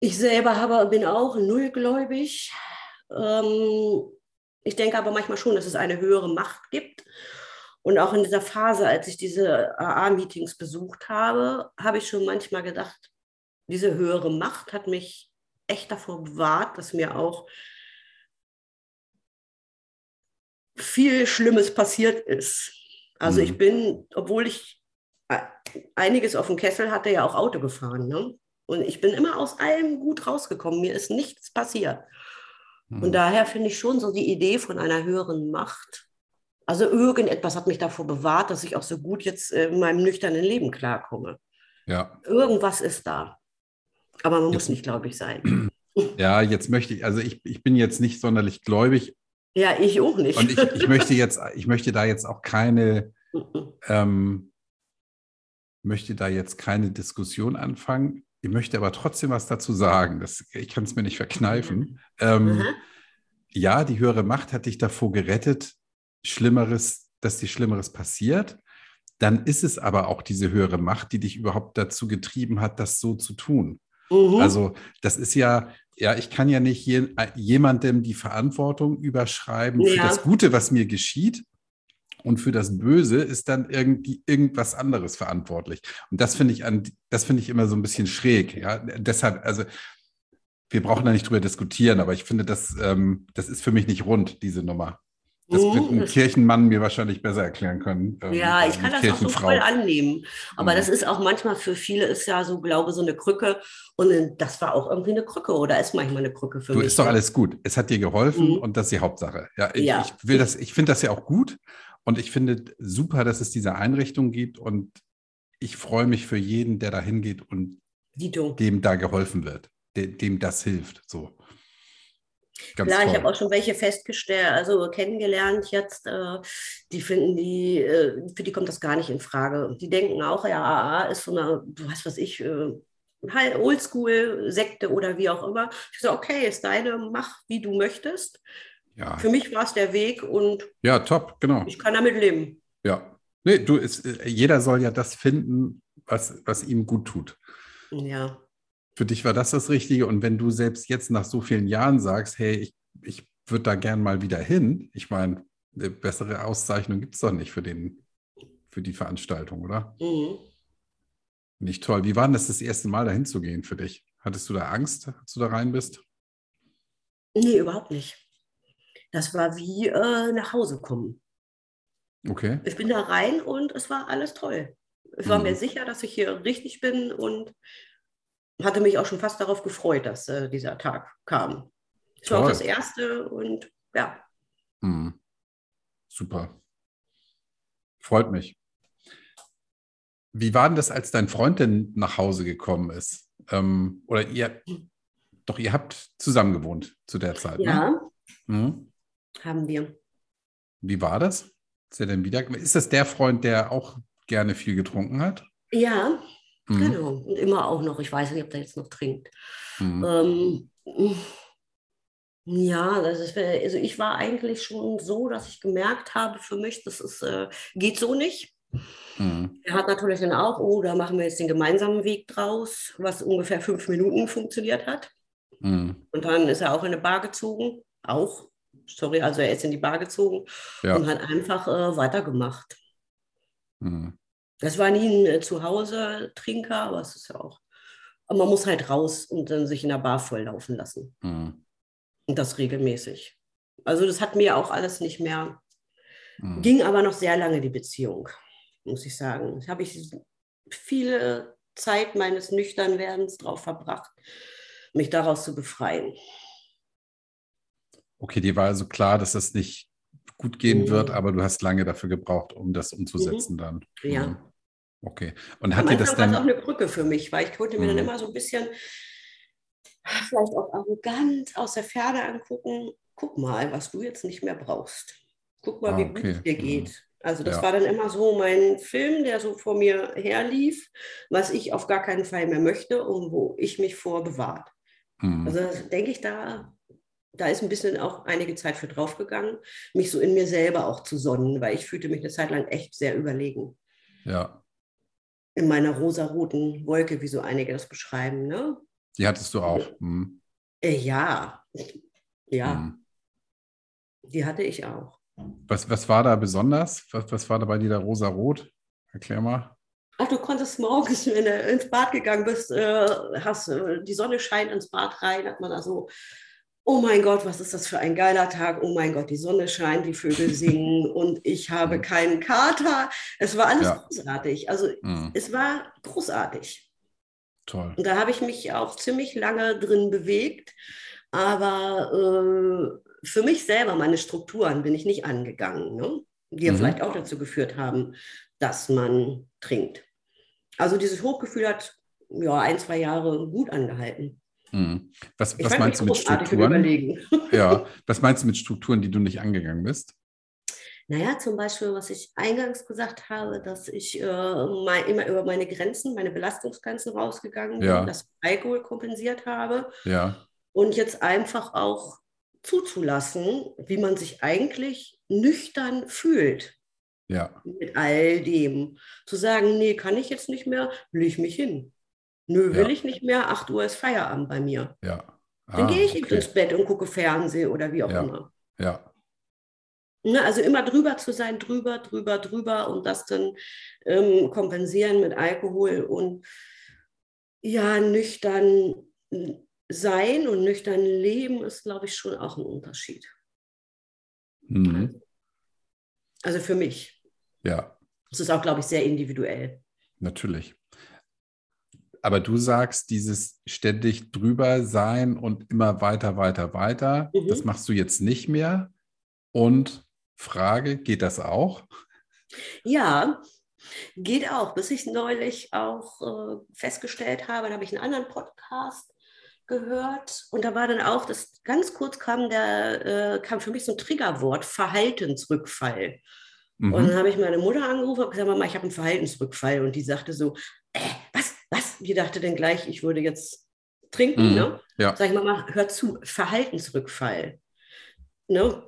[SPEAKER 2] Ich selber habe, bin auch nullgläubig. Ähm, ich denke aber manchmal schon, dass es eine höhere Macht gibt. Und auch in dieser Phase, als ich diese AA-Meetings besucht habe, habe ich schon manchmal gedacht, diese höhere Macht hat mich echt davor bewahrt, dass mir auch viel Schlimmes passiert ist. Also mhm. ich bin, obwohl ich einiges auf dem Kessel hatte, ja auch Auto gefahren. Ne? Und ich bin immer aus allem gut rausgekommen. Mir ist nichts passiert. Mhm. Und daher finde ich schon so die Idee von einer höheren Macht. Also irgendetwas hat mich davor bewahrt, dass ich auch so gut jetzt in meinem nüchternen Leben klarkomme.
[SPEAKER 1] Ja.
[SPEAKER 2] Irgendwas ist da. Aber man jetzt, muss nicht gläubig sein. (clears throat)
[SPEAKER 1] Ja, jetzt möchte ich, also ich, ich bin jetzt nicht sonderlich gläubig.
[SPEAKER 2] Ja, ich auch nicht.
[SPEAKER 1] Und ich, ich möchte jetzt, (laughs) ich möchte da jetzt auch keine, ähm, möchte da jetzt keine Diskussion anfangen. Ich möchte aber trotzdem was dazu sagen. Das, ich kann es mir nicht verkneifen. Ähm, mhm. Ja, die höhere Macht hat dich davor gerettet, Schlimmeres, dass dir Schlimmeres passiert. Dann ist es aber auch diese höhere Macht, die dich überhaupt dazu getrieben hat, das so zu tun. Mhm. Also das ist ja, ja, ich kann ja nicht je, jemandem die Verantwortung überschreiben ja. für das Gute, was mir geschieht. Und für das Böse ist dann irgendwie irgendwas anderes verantwortlich. Und das finde ich an, das finde ich immer so ein bisschen schräg. Ja, deshalb, also wir brauchen da nicht drüber diskutieren, aber ich finde, das, ähm, das ist für mich nicht rund, diese Nummer. Das wird ein Kirchenmann mir wahrscheinlich besser erklären können.
[SPEAKER 2] Ähm, ja, ich kann das auch so voll annehmen. Aber mhm. das ist auch manchmal für viele ist ja so Glaube so eine Krücke. Und das war auch irgendwie eine Krücke oder ist manchmal eine Krücke für
[SPEAKER 1] du,
[SPEAKER 2] mich.
[SPEAKER 1] Ist doch alles gut. Es hat dir geholfen mhm. und das ist die Hauptsache. Ja, ich, ja. ich will das, ich finde das ja auch gut. Und ich finde super, dass es diese Einrichtung gibt. Und ich freue mich für jeden, der da hingeht und Dito. dem da geholfen wird, dem, dem das hilft. So.
[SPEAKER 2] Ganz Klar, toll. ich habe auch schon welche festgestellt, also kennengelernt jetzt, äh, die finden die, äh, für die kommt das gar nicht in Frage. Die denken auch, ja, AA ist so eine, was weiß ich, äh, halt Oldschool-Sekte oder wie auch immer. Ich so, okay, ist deine, mach wie du möchtest. Ja. Für mich war es der Weg und
[SPEAKER 1] ja, top, genau.
[SPEAKER 2] Ich kann damit leben.
[SPEAKER 1] Ja. Nee, du, ist, äh, jeder soll ja das finden, was, was ihm gut tut.
[SPEAKER 2] Ja
[SPEAKER 1] für dich war das das Richtige. Und wenn du selbst jetzt nach so vielen Jahren sagst, hey, ich, ich würde da gern mal wieder hin, ich meine, eine bessere Auszeichnung gibt es doch nicht für, den, für die Veranstaltung, oder? Mhm. Nicht toll. Wie war denn das das erste Mal, dahin zu gehen für dich? Hattest du da Angst, als du da rein bist?
[SPEAKER 2] Nee, überhaupt nicht. Das war wie äh, nach Hause kommen.
[SPEAKER 1] Okay.
[SPEAKER 2] Ich bin da rein und es war alles toll. Ich war mhm. mir sicher, dass ich hier richtig bin und hatte mich auch schon fast darauf gefreut, dass äh, dieser Tag kam. Es war auch das erste und ja.
[SPEAKER 1] Hm. Super. Freut mich. Wie war denn das, als dein Freund denn nach Hause gekommen ist? Ähm, oder ihr, doch ihr habt zusammen gewohnt zu der Zeit,
[SPEAKER 2] ne? Ja, ne? mhm. haben wir.
[SPEAKER 1] Wie war das? Ist er denn wieder? Ist das der Freund, der auch gerne viel getrunken hat?
[SPEAKER 2] Ja, Mhm. Genau, und immer auch noch. Ich weiß nicht, ob der jetzt noch trinkt. Mhm. Ähm, ja, das ist, also ich war eigentlich schon so, dass ich gemerkt habe für mich, das ist, äh, geht so nicht. Mhm. Er hat natürlich dann auch, oh, da machen wir jetzt den gemeinsamen Weg draus, was ungefähr fünf Minuten funktioniert hat. Mhm. Und dann ist er auch in eine Bar gezogen, auch, sorry, also er ist in die Bar gezogen ja. und hat einfach äh, weitergemacht. Mhm. Das war nie ein äh, Zuhause-Trinker, aber es ist ja auch. Aber man muss halt raus und dann sich in der Bar volllaufen lassen. Mhm. Und das regelmäßig. Also das hat mir auch alles nicht mehr. Mhm. Ging aber noch sehr lange die Beziehung, muss ich sagen. Da habe ich viele Zeit meines Nüchternwerdens drauf verbracht, mich daraus zu befreien.
[SPEAKER 1] Okay, dir war also klar, dass das nicht gut gehen mhm. wird, aber du hast lange dafür gebraucht, um das umzusetzen mhm. dann.
[SPEAKER 2] Ja.
[SPEAKER 1] Mhm. Okay. Und hat dir das dann.
[SPEAKER 2] Das auch eine Brücke für mich, weil ich konnte mir mhm. dann immer so ein bisschen vielleicht auch arrogant aus der Ferne angucken. guck mal, was du jetzt nicht mehr brauchst. Guck mal, ah, wie gut es dir geht. Also das ja. war dann immer so mein Film, der so vor mir herlief, was ich auf gar keinen Fall mehr möchte und wo ich mich vor bewahrt. Mhm. Also denke ich, da, da ist ein bisschen auch einige Zeit für draufgegangen, mich so in mir selber auch zu sonnen, weil ich fühlte mich eine Zeit lang echt sehr überlegen.
[SPEAKER 1] Ja.
[SPEAKER 2] In meiner rosaroten Wolke, wie so einige das beschreiben. Ne?
[SPEAKER 1] Die hattest du auch.
[SPEAKER 2] Mhm. Ja, ja. Mhm. Die hatte ich auch.
[SPEAKER 1] Was, was war da besonders? Was, was war da bei dir da rosa-rot? Erklär mal.
[SPEAKER 2] Ach, du konntest morgens, wenn du ins Bad gegangen bist, äh, hast äh, die Sonne scheint ins Bad rein, hat man da so, oh mein Gott, was ist das für ein geiler Tag, oh mein Gott, die Sonne scheint, die Vögel (laughs) singen und ich habe mhm. keinen Kater. Es war alles ja. großartig. Also mhm. es war großartig.
[SPEAKER 1] Toll.
[SPEAKER 2] Und da habe ich mich auch ziemlich lange drin bewegt, aber äh, für mich selber, meine Strukturen bin ich nicht angegangen, ne? die ja mhm. vielleicht auch dazu geführt haben, dass man trinkt. Also dieses Hochgefühl hat ja ein, zwei Jahre gut angehalten.
[SPEAKER 1] Mhm. Was, was meinst du mit Strukturen? (laughs) Ja, was meinst du mit Strukturen, die du nicht angegangen bist?
[SPEAKER 2] Naja, zum Beispiel, was ich eingangs gesagt habe, dass ich äh, mal, immer über meine Grenzen, meine Belastungsgrenzen rausgegangen bin, ja. das Alkohol kompensiert habe.
[SPEAKER 1] Ja.
[SPEAKER 2] Und jetzt einfach auch zuzulassen, wie man sich eigentlich nüchtern fühlt.
[SPEAKER 1] Ja.
[SPEAKER 2] Mit all dem. Zu sagen, nee, kann ich jetzt nicht mehr, will ich mich hin. Nö, will ja. ich nicht mehr, 8 Uhr ist Feierabend bei mir.
[SPEAKER 1] Ja.
[SPEAKER 2] Ah, Dann gehe ich okay. ins Bett und gucke Fernsehen oder wie auch
[SPEAKER 1] ja.
[SPEAKER 2] immer.
[SPEAKER 1] Ja.
[SPEAKER 2] Ne, also immer drüber zu sein, drüber, drüber, drüber und das dann ähm, kompensieren mit Alkohol und ja, nüchtern sein und nüchtern leben ist, glaube ich, schon auch ein Unterschied.
[SPEAKER 1] Mhm.
[SPEAKER 2] Also für mich.
[SPEAKER 1] Ja.
[SPEAKER 2] Das ist auch, glaube ich, sehr individuell.
[SPEAKER 1] Natürlich. Aber du sagst, dieses ständig drüber sein und immer weiter, weiter, weiter, mhm. das machst du jetzt nicht mehr. Und Frage, geht das auch?
[SPEAKER 2] Ja, geht auch. Bis ich neulich auch äh, festgestellt habe, da habe ich einen anderen Podcast gehört und da war dann auch, das ganz kurz kam der, äh, kam für mich so ein Triggerwort, Verhaltensrückfall. Mhm. Und dann habe ich meine Mutter angerufen und gesagt, Mama, ich habe einen Verhaltensrückfall. Und die sagte so, äh, was, was? Die dachte dann gleich, ich würde jetzt trinken. Mhm. Ne?
[SPEAKER 1] Ja.
[SPEAKER 2] Sag ich, Mama, hör zu, Verhaltensrückfall. Ne?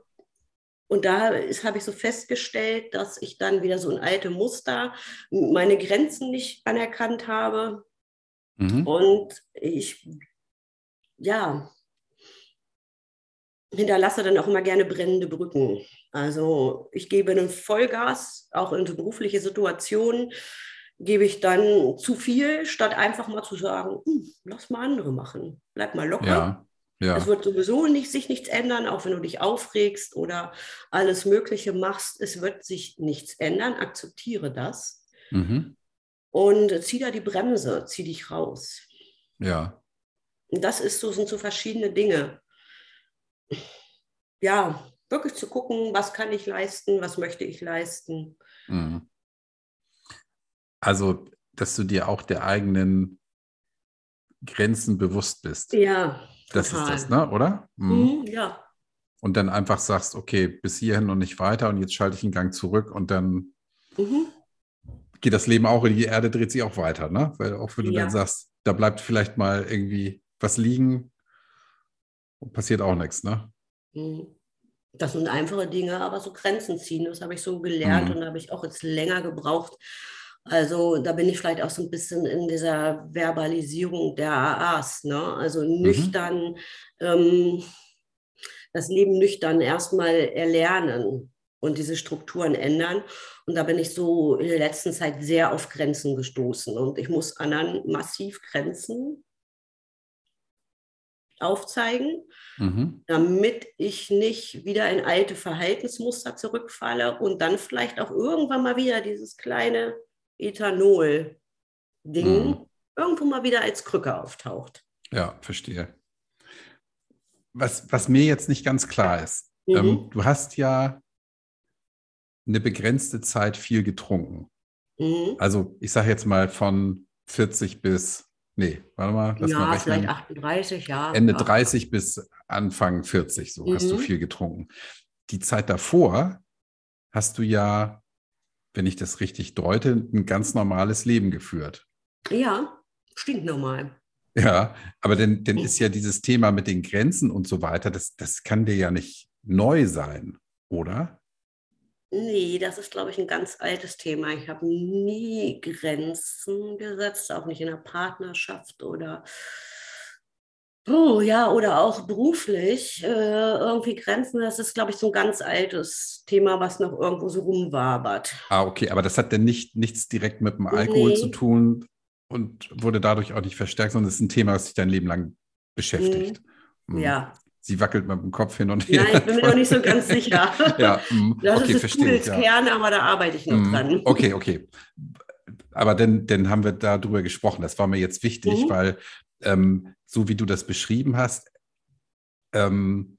[SPEAKER 2] Und da habe ich so festgestellt, dass ich dann wieder so ein alte Muster, meine Grenzen nicht anerkannt habe. Mhm. Und ich ja, hinterlasse dann auch immer gerne brennende Brücken. Also ich gebe einen Vollgas, auch in so berufliche Situationen, gebe ich dann zu viel, statt einfach mal zu sagen, hm, lass mal andere machen, bleib mal locker.
[SPEAKER 1] Ja, ja.
[SPEAKER 2] Es wird sowieso nicht, sich nichts ändern, auch wenn du dich aufregst oder alles Mögliche machst. Es wird sich nichts ändern, akzeptiere das.
[SPEAKER 1] Mhm.
[SPEAKER 2] Und zieh da die Bremse, zieh dich raus.
[SPEAKER 1] Ja
[SPEAKER 2] das ist so, sind so verschiedene Dinge. Ja, wirklich zu gucken, was kann ich leisten, was möchte ich leisten.
[SPEAKER 1] Mhm. Also, dass du dir auch der eigenen Grenzen bewusst bist.
[SPEAKER 2] Ja.
[SPEAKER 1] Das total. ist das, ne? oder?
[SPEAKER 2] Mhm. Mhm, ja.
[SPEAKER 1] Und dann einfach sagst, okay, bis hierhin und nicht weiter und jetzt schalte ich einen Gang zurück und dann mhm. geht das Leben auch in die Erde, dreht sich auch weiter, ne? Weil auch wenn du ja. dann sagst, da bleibt vielleicht mal irgendwie was liegen und passiert auch nichts, ne?
[SPEAKER 2] Mhm. Das sind einfache Dinge, aber so Grenzen ziehen, das habe ich so gelernt mhm. und da habe ich auch jetzt länger gebraucht. Also da bin ich vielleicht auch so ein bisschen in dieser Verbalisierung der AAs, ne? Also mhm. nüchtern, mhm. ähm, das Leben nüchtern erstmal erlernen und diese Strukturen ändern. Und da bin ich so in der letzten Zeit sehr auf Grenzen gestoßen. Und ich muss anderen massiv Grenzen aufzeigen, mhm. damit ich nicht wieder in alte Verhaltensmuster zurückfalle und dann vielleicht auch irgendwann mal wieder dieses kleine Ethanol-Ding mhm. irgendwo mal wieder als Krücke auftaucht.
[SPEAKER 1] Ja, verstehe. Was, was mir jetzt nicht ganz klar ist, mhm. ähm, du hast ja eine begrenzte Zeit viel getrunken. Mhm. Also ich sage jetzt mal von 40 bis Nee, warte mal, lass
[SPEAKER 2] ja,
[SPEAKER 1] mal
[SPEAKER 2] rechnen. vielleicht 38, ja.
[SPEAKER 1] Ende ja. 30 bis Anfang 40, so mhm. hast du mhm. viel getrunken. Die Zeit davor hast du ja, wenn ich das richtig deute, ein ganz normales Leben geführt.
[SPEAKER 2] Ja, stinknormal.
[SPEAKER 1] Ja, aber dann, dann ist ja dieses Thema mit den Grenzen und so weiter, das, das kann dir ja nicht neu sein, oder?
[SPEAKER 2] Nee, das ist, glaube ich, ein ganz altes Thema. Ich habe nie Grenzen gesetzt, auch nicht in der Partnerschaft oder Oh ja, oder auch beruflich. Äh, irgendwie Grenzen, das ist, glaube ich, so ein ganz altes Thema, was noch irgendwo so rumwabert.
[SPEAKER 1] Ah, okay, aber das hat denn nicht, nichts direkt mit dem Alkohol nee. zu tun und wurde dadurch auch nicht verstärkt, sondern es ist ein Thema, das sich dein Leben lang beschäftigt.
[SPEAKER 2] Mhm. Ja.
[SPEAKER 1] Sie wackelt mit dem Kopf hin und her.
[SPEAKER 2] Nein, ich bin mir noch nicht so ganz (laughs) sicher.
[SPEAKER 1] ja, mh.
[SPEAKER 2] das
[SPEAKER 1] okay,
[SPEAKER 2] ist das Pudelskern, ja. aber da arbeite ich noch mhm. dran.
[SPEAKER 1] Okay, okay. Aber dann, dann haben wir darüber gesprochen. Das war mir jetzt wichtig, mhm. weil ähm, so wie du das beschrieben hast, ähm,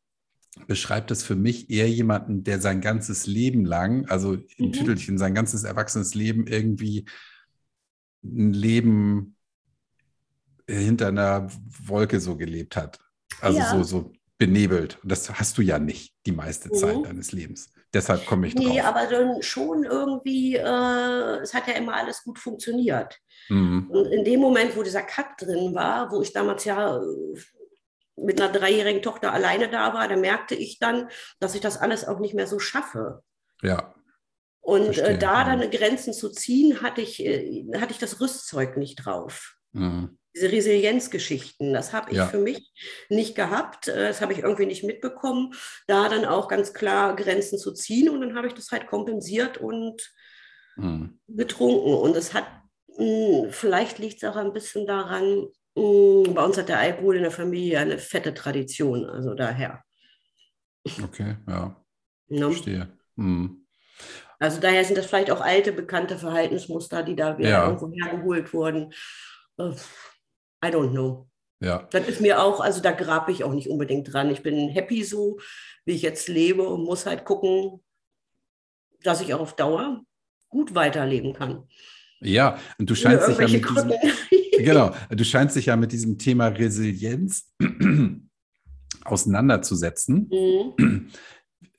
[SPEAKER 1] beschreibt es für mich eher jemanden, der sein ganzes Leben lang, also im mhm. Tüdelchen, sein ganzes erwachsenes Leben irgendwie ein Leben hinter einer Wolke so gelebt hat. Also ja. so, so benebelt. Und das hast du ja nicht die meiste mhm. Zeit deines Lebens. Deshalb komme ich drauf. Nee,
[SPEAKER 2] aber dann schon irgendwie, äh, es hat ja immer alles gut funktioniert. Mhm. Und in dem Moment, wo dieser Cut drin war, wo ich damals ja äh, mit einer dreijährigen Tochter alleine da war, da merkte ich dann, dass ich das alles auch nicht mehr so schaffe.
[SPEAKER 1] Ja.
[SPEAKER 2] Und äh, da dann Grenzen zu ziehen, hatte ich, äh, hatte ich das Rüstzeug nicht drauf. Mhm diese Resilienzgeschichten, das habe ich ja. für mich nicht gehabt. Äh, das habe ich irgendwie nicht mitbekommen, da dann auch ganz klar Grenzen zu ziehen. Und dann habe ich das halt kompensiert und mhm. getrunken. Und es hat, mh, hm, vielleicht liegt es auch ein bisschen daran, mh, hm, bei uns hat der Alkohol in der Familie eine fette Tradition, also daher.
[SPEAKER 1] Okay, ja. ja. Verstehe. Mhm.
[SPEAKER 2] Also daher sind das vielleicht auch alte, bekannte Verhaltensmuster, die da wieder ja. irgendwo hergeholt wurden. I don't know.
[SPEAKER 1] Ja.
[SPEAKER 2] Das ist mir auch, also da grabe ich auch nicht unbedingt dran. Ich bin happy so, wie ich jetzt lebe und muss halt gucken, dass ich auch auf Dauer gut weiterleben kann.
[SPEAKER 1] Ja, und du scheinst dich ja mit diesem, (laughs) genau, du scheinst dich ja mit diesem Thema Resilienz (clears throat) auseinanderzusetzen. Mhm. (clears throat)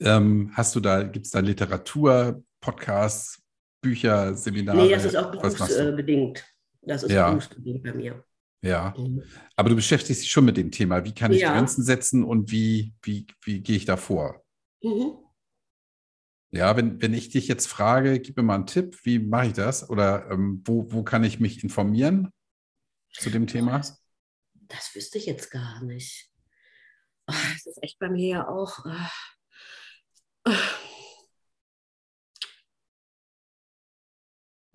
[SPEAKER 1] Ähm, hast du da, gibt es da Literatur, Podcasts, Bücher, Seminare?
[SPEAKER 2] Nee, das ist auch berufsbedingt. Das ist ja. berufsbedingt bei mir.
[SPEAKER 1] Ja, mhm. aber du beschäftigst dich schon mit dem Thema. Wie kann ich ja. Grenzen setzen und wie, wie, wie gehe ich da vor? Mhm. Ja, wenn, wenn ich dich jetzt frage, gib mir mal einen Tipp, wie mache ich das? Oder ähm, wo, wo kann ich mich informieren zu dem Thema?
[SPEAKER 2] Das, das wüsste ich jetzt gar nicht. Oh, das ist echt bei mir ja auch. Uh, uh,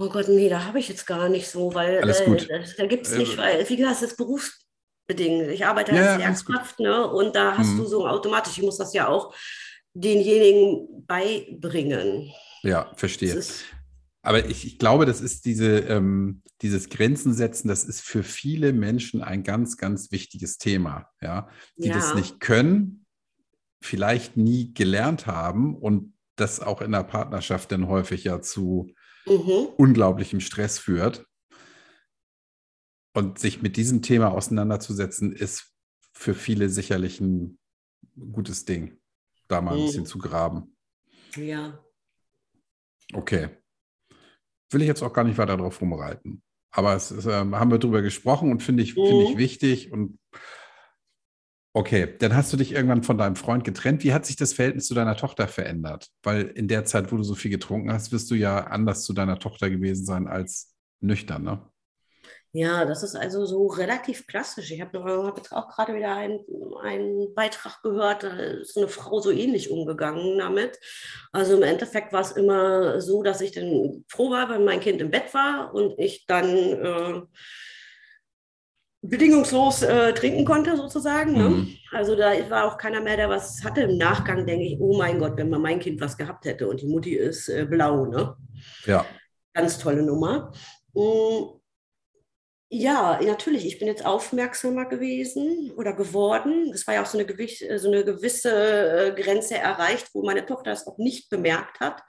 [SPEAKER 2] Oh Gott, nee, da habe ich jetzt gar nicht so, weil
[SPEAKER 1] Alles gut.
[SPEAKER 2] Äh, da gibt es nicht, weil, wie gesagt, das ist berufsbedingt. Ich arbeite ja, als Lehrkraft, ne? Und da hast mhm. du so automatisch, ich muss das ja auch denjenigen beibringen.
[SPEAKER 1] Ja, verstehe. Aber ich, ich, glaube, das ist diese, ähm, dieses Grenzen setzen, das ist für viele Menschen ein ganz, ganz wichtiges Thema, ja, die ja. das nicht können, vielleicht nie gelernt haben und das auch in der Partnerschaft dann häufig ja zu mhm. unglaublichem Stress führt. Und sich mit diesem Thema auseinanderzusetzen, ist für viele sicherlich ein gutes Ding, da mal ein mhm. bisschen zu graben.
[SPEAKER 2] Ja.
[SPEAKER 1] Okay. Will ich jetzt auch gar nicht weiter drauf rumreiten. Aber es ist, äh, haben wir darüber gesprochen und finde ich, mhm. find ich wichtig und Okay, dann hast du dich irgendwann von deinem Freund getrennt. Wie hat sich das Verhältnis zu deiner Tochter verändert? Weil in der Zeit, wo du so viel getrunken hast, wirst du ja anders zu deiner Tochter gewesen sein als nüchtern, ne?
[SPEAKER 2] Ja, das ist also so relativ klassisch. Ich habe hab jetzt auch gerade wieder einen, Beitrag gehört, da ist eine Frau so ähnlich umgegangen damit. Also im Endeffekt war es immer so, dass ich dann froh war, wenn mein Kind im Bett war und ich dann äh, bedingungslos äh, trinken konnte, sozusagen. Ne? Mhm. Also da war auch keiner mehr, der was hatte. Im Nachgang denke ich, oh mein Gott, wenn mal mein Kind was gehabt hätte und die Mutti ist äh, blau, ne?
[SPEAKER 1] Ja.
[SPEAKER 2] Ganz tolle Nummer. Mhm. Ja, natürlich. Ich bin jetzt aufmerksamer gewesen oder geworden. Es war ja auch so eine, Gewicht, so eine gewisse äh, Grenze erreicht, wo meine Tochter es auch nicht bemerkt hat.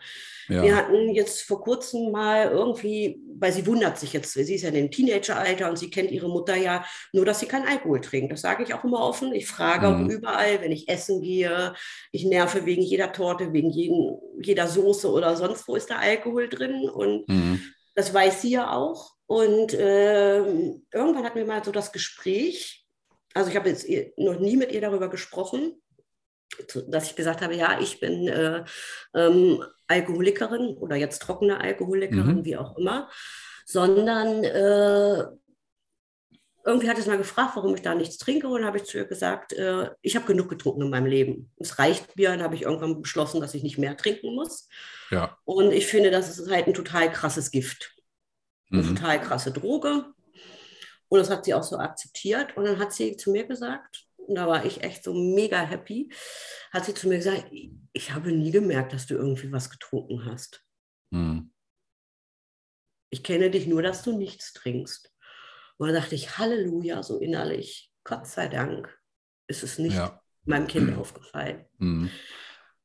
[SPEAKER 2] Ja. Wir hatten jetzt vor kurzem mal irgendwie, weil sie wundert sich jetzt, sie ist ja in dem Teenageralter und sie kennt ihre Mutter ja nur, dass sie keinen Alkohol trinkt. Das sage ich auch immer offen. Ich frage mhm. auch überall, wenn ich essen gehe. Ich nerve wegen jeder Torte, wegen jeden, jeder Soße oder sonst wo ist da Alkohol drin. Und mhm. das weiß sie ja auch. Und äh, irgendwann hatten wir mal so das Gespräch, also ich habe jetzt noch nie mit ihr darüber gesprochen, dass ich gesagt habe, ja, ich bin äh, ähm, Alkoholikerin oder jetzt trockene Alkoholikerin, mhm. wie auch immer, sondern äh, irgendwie hat es mal gefragt, warum ich da nichts trinke und habe ich zu ihr gesagt, äh, ich habe genug getrunken in meinem Leben. Es reicht mir, dann habe ich irgendwann beschlossen, dass ich nicht mehr trinken muss. Ja. Und ich finde, das ist halt ein total krasses Gift. Eine mhm. total krasse Droge. Und das hat sie auch so akzeptiert. Und dann hat sie zu mir gesagt, und da war ich echt so mega happy, hat sie zu mir gesagt, ich habe nie gemerkt, dass du irgendwie was getrunken hast. Mhm. Ich kenne dich nur, dass du nichts trinkst. Und da dachte ich, Halleluja, so innerlich, Gott sei Dank ist es nicht ja. meinem Kind mhm. aufgefallen. Mhm.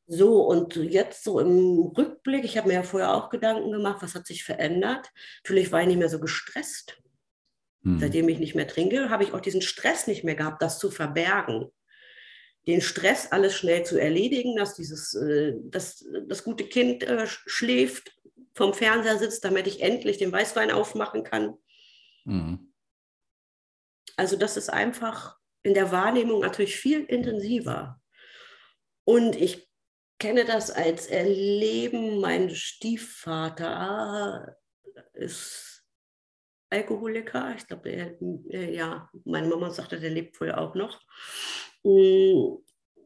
[SPEAKER 2] So, und jetzt so im Rückblick, ich habe mir ja vorher auch Gedanken gemacht, was hat sich verändert. Natürlich war ich nicht mehr so gestresst. Mhm. Seitdem ich nicht mehr trinke, habe ich auch diesen Stress nicht mehr gehabt, das zu verbergen. Den Stress alles schnell zu erledigen, dass dieses, äh, dass das gute Kind äh, schläft, vom Fernseher sitzt, damit ich endlich den Weißwein aufmachen kann. Mhm. Also das ist einfach in der Wahrnehmung natürlich viel intensiver. Und ich kenne das als Erleben. Mein Stiefvater ist Alkoholiker. Ich glaube, äh, ja, meine Mama sagte, der lebt wohl auch noch. Mm,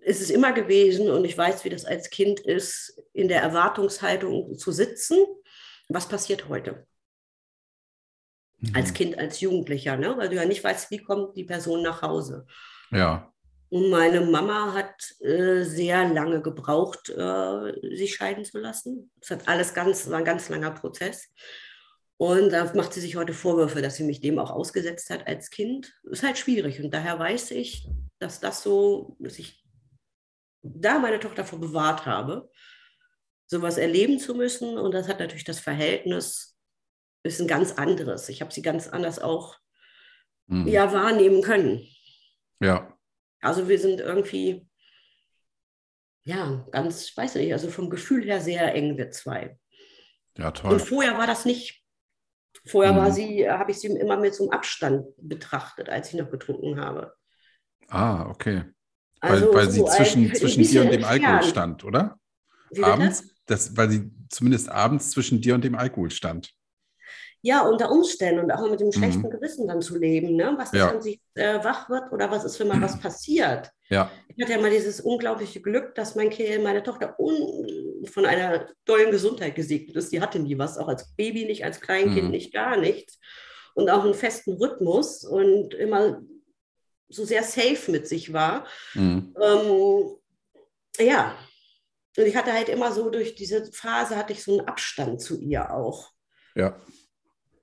[SPEAKER 2] es ist immer gewesen und ich weiß, wie das als Kind ist, in der Erwartungshaltung zu sitzen. Was passiert heute? Mhm. Als Kind, als Jugendlicher, ne? weil du ja nicht weißt, wie kommt die Person nach Hause.
[SPEAKER 1] Ja.
[SPEAKER 2] Und meine Mama hat äh, sehr lange gebraucht, äh, sich scheiden zu lassen. Es hat alles ganz, war ein ganz langer Prozess. Und da macht sie sich heute Vorwürfe, dass sie mich dem auch ausgesetzt hat als Kind. Ist halt schwierig. Und daher weiß ich, dass das so, dass ich da meine Tochter vor bewahrt habe, sowas erleben zu müssen. Und das hat natürlich das Verhältnis, ist ein ganz anderes. Ich habe sie ganz anders auch mhm. ja, wahrnehmen können.
[SPEAKER 1] Ja.
[SPEAKER 2] Also wir sind irgendwie, ja, ganz, ich weiß nicht, also vom Gefühl her sehr eng, wir zwei.
[SPEAKER 1] Ja, toll.
[SPEAKER 2] Und vorher war das nicht. Vorher mhm. war sie, habe ich sie immer mit so einem Abstand betrachtet, als ich noch getrunken habe.
[SPEAKER 1] Ah, okay. Also weil, weil so sie zwischen, zwischen dir und dem Alkohol stand, oder? Wie abends, das, weil sie zumindest abends zwischen dir und dem Alkohol stand
[SPEAKER 2] ja, unter Umständen und auch mit dem schlechten mhm. Gewissen dann zu leben. Ne? Was ist, ja. wenn sie äh, wach wird oder was ist, wenn mal was passiert?
[SPEAKER 1] Ja.
[SPEAKER 2] Ich hatte ja mal dieses unglaubliche Glück, dass mein kind, meine Tochter von einer tollen Gesundheit gesegnet ist. Die hatte nie was, auch als Baby nicht, als Kleinkind mhm. nicht, gar nichts. Und auch einen festen Rhythmus und immer so sehr safe mit sich war. Mhm. Ähm, ja, und ich hatte halt immer so durch diese Phase hatte ich so einen Abstand zu ihr auch.
[SPEAKER 1] Ja.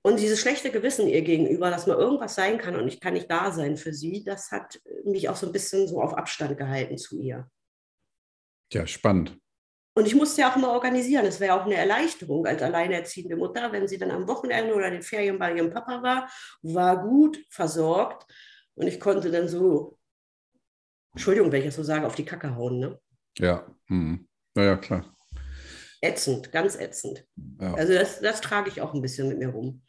[SPEAKER 2] Und dieses schlechte Gewissen ihr gegenüber, dass mal irgendwas sein kann und ich kann nicht da sein für sie, das hat mich auch so ein bisschen so auf Abstand gehalten zu ihr.
[SPEAKER 1] Ja, spannend.
[SPEAKER 2] Und ich musste ja auch mal organisieren. Es wäre auch eine Erleichterung als alleinerziehende Mutter, wenn sie dann am Wochenende oder den Ferien bei ihrem Papa war, war gut versorgt und ich konnte dann so, Entschuldigung, wenn ich das so sage, auf die Kacke hauen. Ne?
[SPEAKER 1] Ja, hm. naja, klar.
[SPEAKER 2] Ätzend, ganz ätzend. Ja. Also das, das trage ich auch ein bisschen mit mir rum.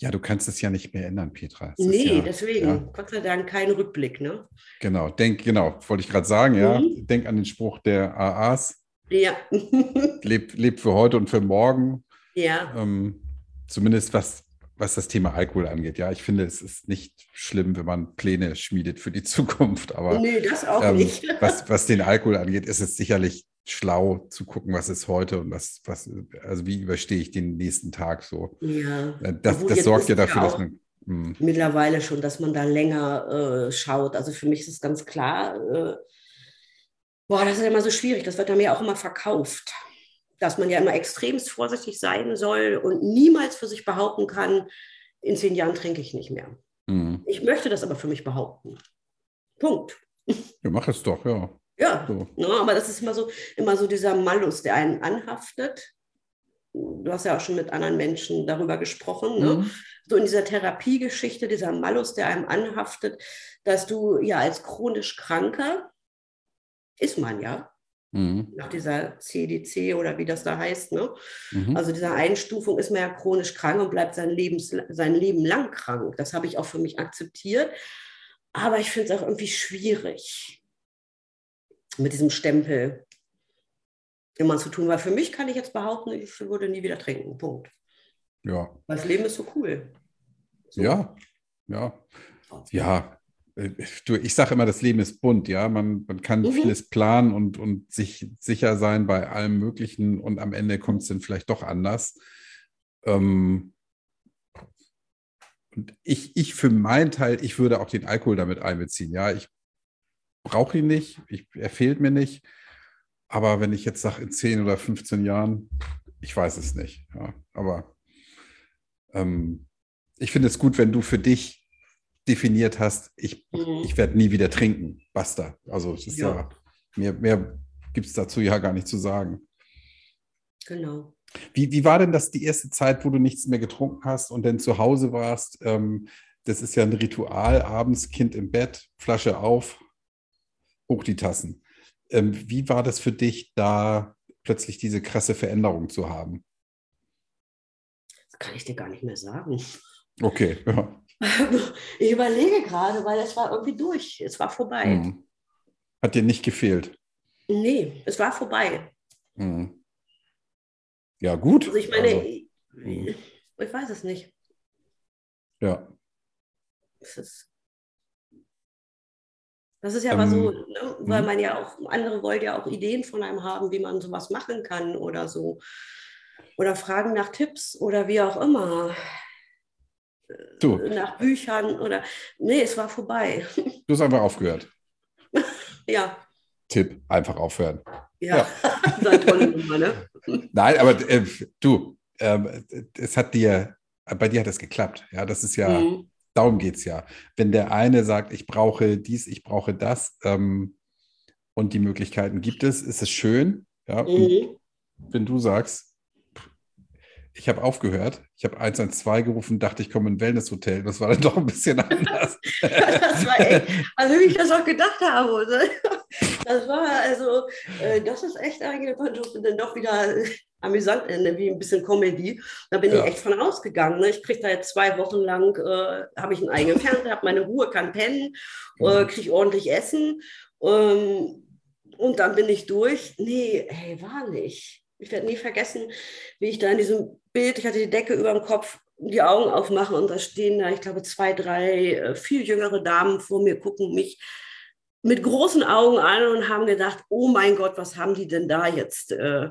[SPEAKER 1] Ja, du kannst es ja nicht mehr ändern, Petra.
[SPEAKER 2] Es nee, ja, deswegen, ja. Gott sei Dank, kein Rückblick, ne?
[SPEAKER 1] Genau, denk, genau, wollte ich gerade sagen, ja. Mhm. Denk an den Spruch der AAs.
[SPEAKER 2] Ja. (laughs)
[SPEAKER 1] leb, leb für heute und für morgen.
[SPEAKER 2] Ja.
[SPEAKER 1] Ähm, zumindest was, was das Thema Alkohol angeht. Ja, ich finde, es ist nicht schlimm, wenn man Pläne schmiedet für die (laughs) Zukunft. Aber
[SPEAKER 2] nee, das auch ähm, nicht. (laughs)
[SPEAKER 1] was, was den Alkohol angeht, ist es sicherlich schlau zu gucken, was ist heute und was, was, also wie überstehe ich den nächsten Tag so.
[SPEAKER 2] Ja.
[SPEAKER 1] Äh, das, das sorgt ja dafür, dass man.
[SPEAKER 2] Mh. Hm. Mittlerweile schon, dass man da länger äh, schaut. Also für mich ist es ganz klar, äh, boah, das ist immer so schwierig, das wird dann ja auch immer verkauft. Dass man ja immer extremst vorsichtig sein soll und niemals für sich behaupten kann, in zehn Jahren trinke ich nicht mehr. Mhm. Ich möchte das aber für mich behaupten. Punkt.
[SPEAKER 1] Ja, mach es doch, ja.
[SPEAKER 2] Ja, so. ne, aber das ist immer so, immer so dieser Malus, der einen anhaftet. Du hast ja auch schon mit anderen Menschen darüber gesprochen. Ne? Mhm. So in dieser Therapiegeschichte, dieser Malus, der einem anhaftet, dass du ja als chronisch Kranker, ist man ja, Mhm. Nach dieser CDC oder wie das da heißt. Ne? Mhm. Also dieser Einstufung ist man ja chronisch krank und bleibt sein, Lebens, sein Leben lang krank. Das habe ich auch für mich akzeptiert. Aber ich finde es auch irgendwie schwierig mit diesem Stempel immer zu tun. Weil für mich kann ich jetzt behaupten, ich würde nie wieder trinken. Punkt.
[SPEAKER 1] Ja.
[SPEAKER 2] Weil das Leben ist so cool.
[SPEAKER 1] So. Ja, ja. Ja, äh, du, ich sage immer, das Leben ist bunt, ja. Man, man kann mhm. vieles planen und, und sich sicher sein bei allem Möglichen und am Ende kommt es dann vielleicht doch anders. Ähm, und ich, ich für meinen Teil, ich würde auch den Alkohol damit einbeziehen. Ja, ich brauche ihn nicht, ich, er fehlt mir nicht. Aber wenn ich jetzt sage, in 10 oder 15 Jahren, ich weiß es nicht. Ja, aber ähm, ich finde es gut, wenn du für dich definiert hast, ich, mhm. ich werde nie wieder trinken. Basta. Also es ist ja, ja mehr, mehr gibt es dazu ja gar nicht zu sagen.
[SPEAKER 2] Genau.
[SPEAKER 1] Wie, wie war denn das die erste Zeit, wo du nichts mehr getrunken hast und dann zu Hause warst? Ähm, das ist ja ein Ritual, abends Kind im Bett, Flasche auf, hoch die Tassen. Ähm, wie war das für dich, da plötzlich diese krasse Veränderung zu haben?
[SPEAKER 2] Das kann ich dir gar nicht mehr sagen.
[SPEAKER 1] Okay, ja. (laughs)
[SPEAKER 2] Ich überlege gerade, weil es war irgendwie durch. Es war vorbei. Hm.
[SPEAKER 1] Hat dir nicht gefehlt?
[SPEAKER 2] Nee, es war vorbei.
[SPEAKER 1] Hm. Ja, gut.
[SPEAKER 2] Also ich meine, also, ich, hm. ich, weiß es nicht.
[SPEAKER 1] Ja.
[SPEAKER 2] Es ist, das ist ja ähm, aber so, ne? weil hm. man ja auch, andere wollen ja auch Ideen von einem haben, wie man sowas machen kann oder so. Oder fragen nach Tipps oder wie auch immer. Du. nach Büchern oder. Nee, es war vorbei. (laughs)
[SPEAKER 1] Du hast einfach aufgehört. (laughs)
[SPEAKER 2] ja.
[SPEAKER 1] Tipp, einfach aufhören.
[SPEAKER 2] Ja, ja. (laughs) tolle Nummer, ne?
[SPEAKER 1] Nein, aber äh, du, äh, es hat dir, bei dir hat es geklappt. Ja, das ist ja, mhm. Darum geht es ja. Wenn der eine sagt, ich brauche dies, ich brauche das ähm, und die Möglichkeiten gibt es, ist es schön. Ja, mhm. wenn du sagst, ich habe aufgehört. Ich habe 112 gerufen, dachte, ich komme in ein Wellnesshotel. Das war dann doch ein bisschen (laughs) anders.
[SPEAKER 2] das war echt, also wie ich das auch gedacht habe. Das war also, äh, das ist echt eigentlich dann doch wieder (laughs) amüsant, äh, wie ein bisschen Comedy. Da bin ja. ich echt von ausgegangen. Ne? Ich kriege da jetzt zwei Wochen lang, äh, habe ich einen eigenen Fernseher, habe meine Ruhe, kann pennen, äh, mhm. kriege ordentlich Essen. Ähm, und dann bin ich durch. Nee, hey, war nicht. Ich werde nie vergessen, wie ich da in diesem Bild, ich hatte die Decke über dem Kopf, die Augen aufmache und da stehen da, ich glaube, zwei, drei äh, viel jüngere Damen vor mir, gucken mich mit großen Augen an und haben gedacht, oh mein Gott, was haben die denn da jetzt äh,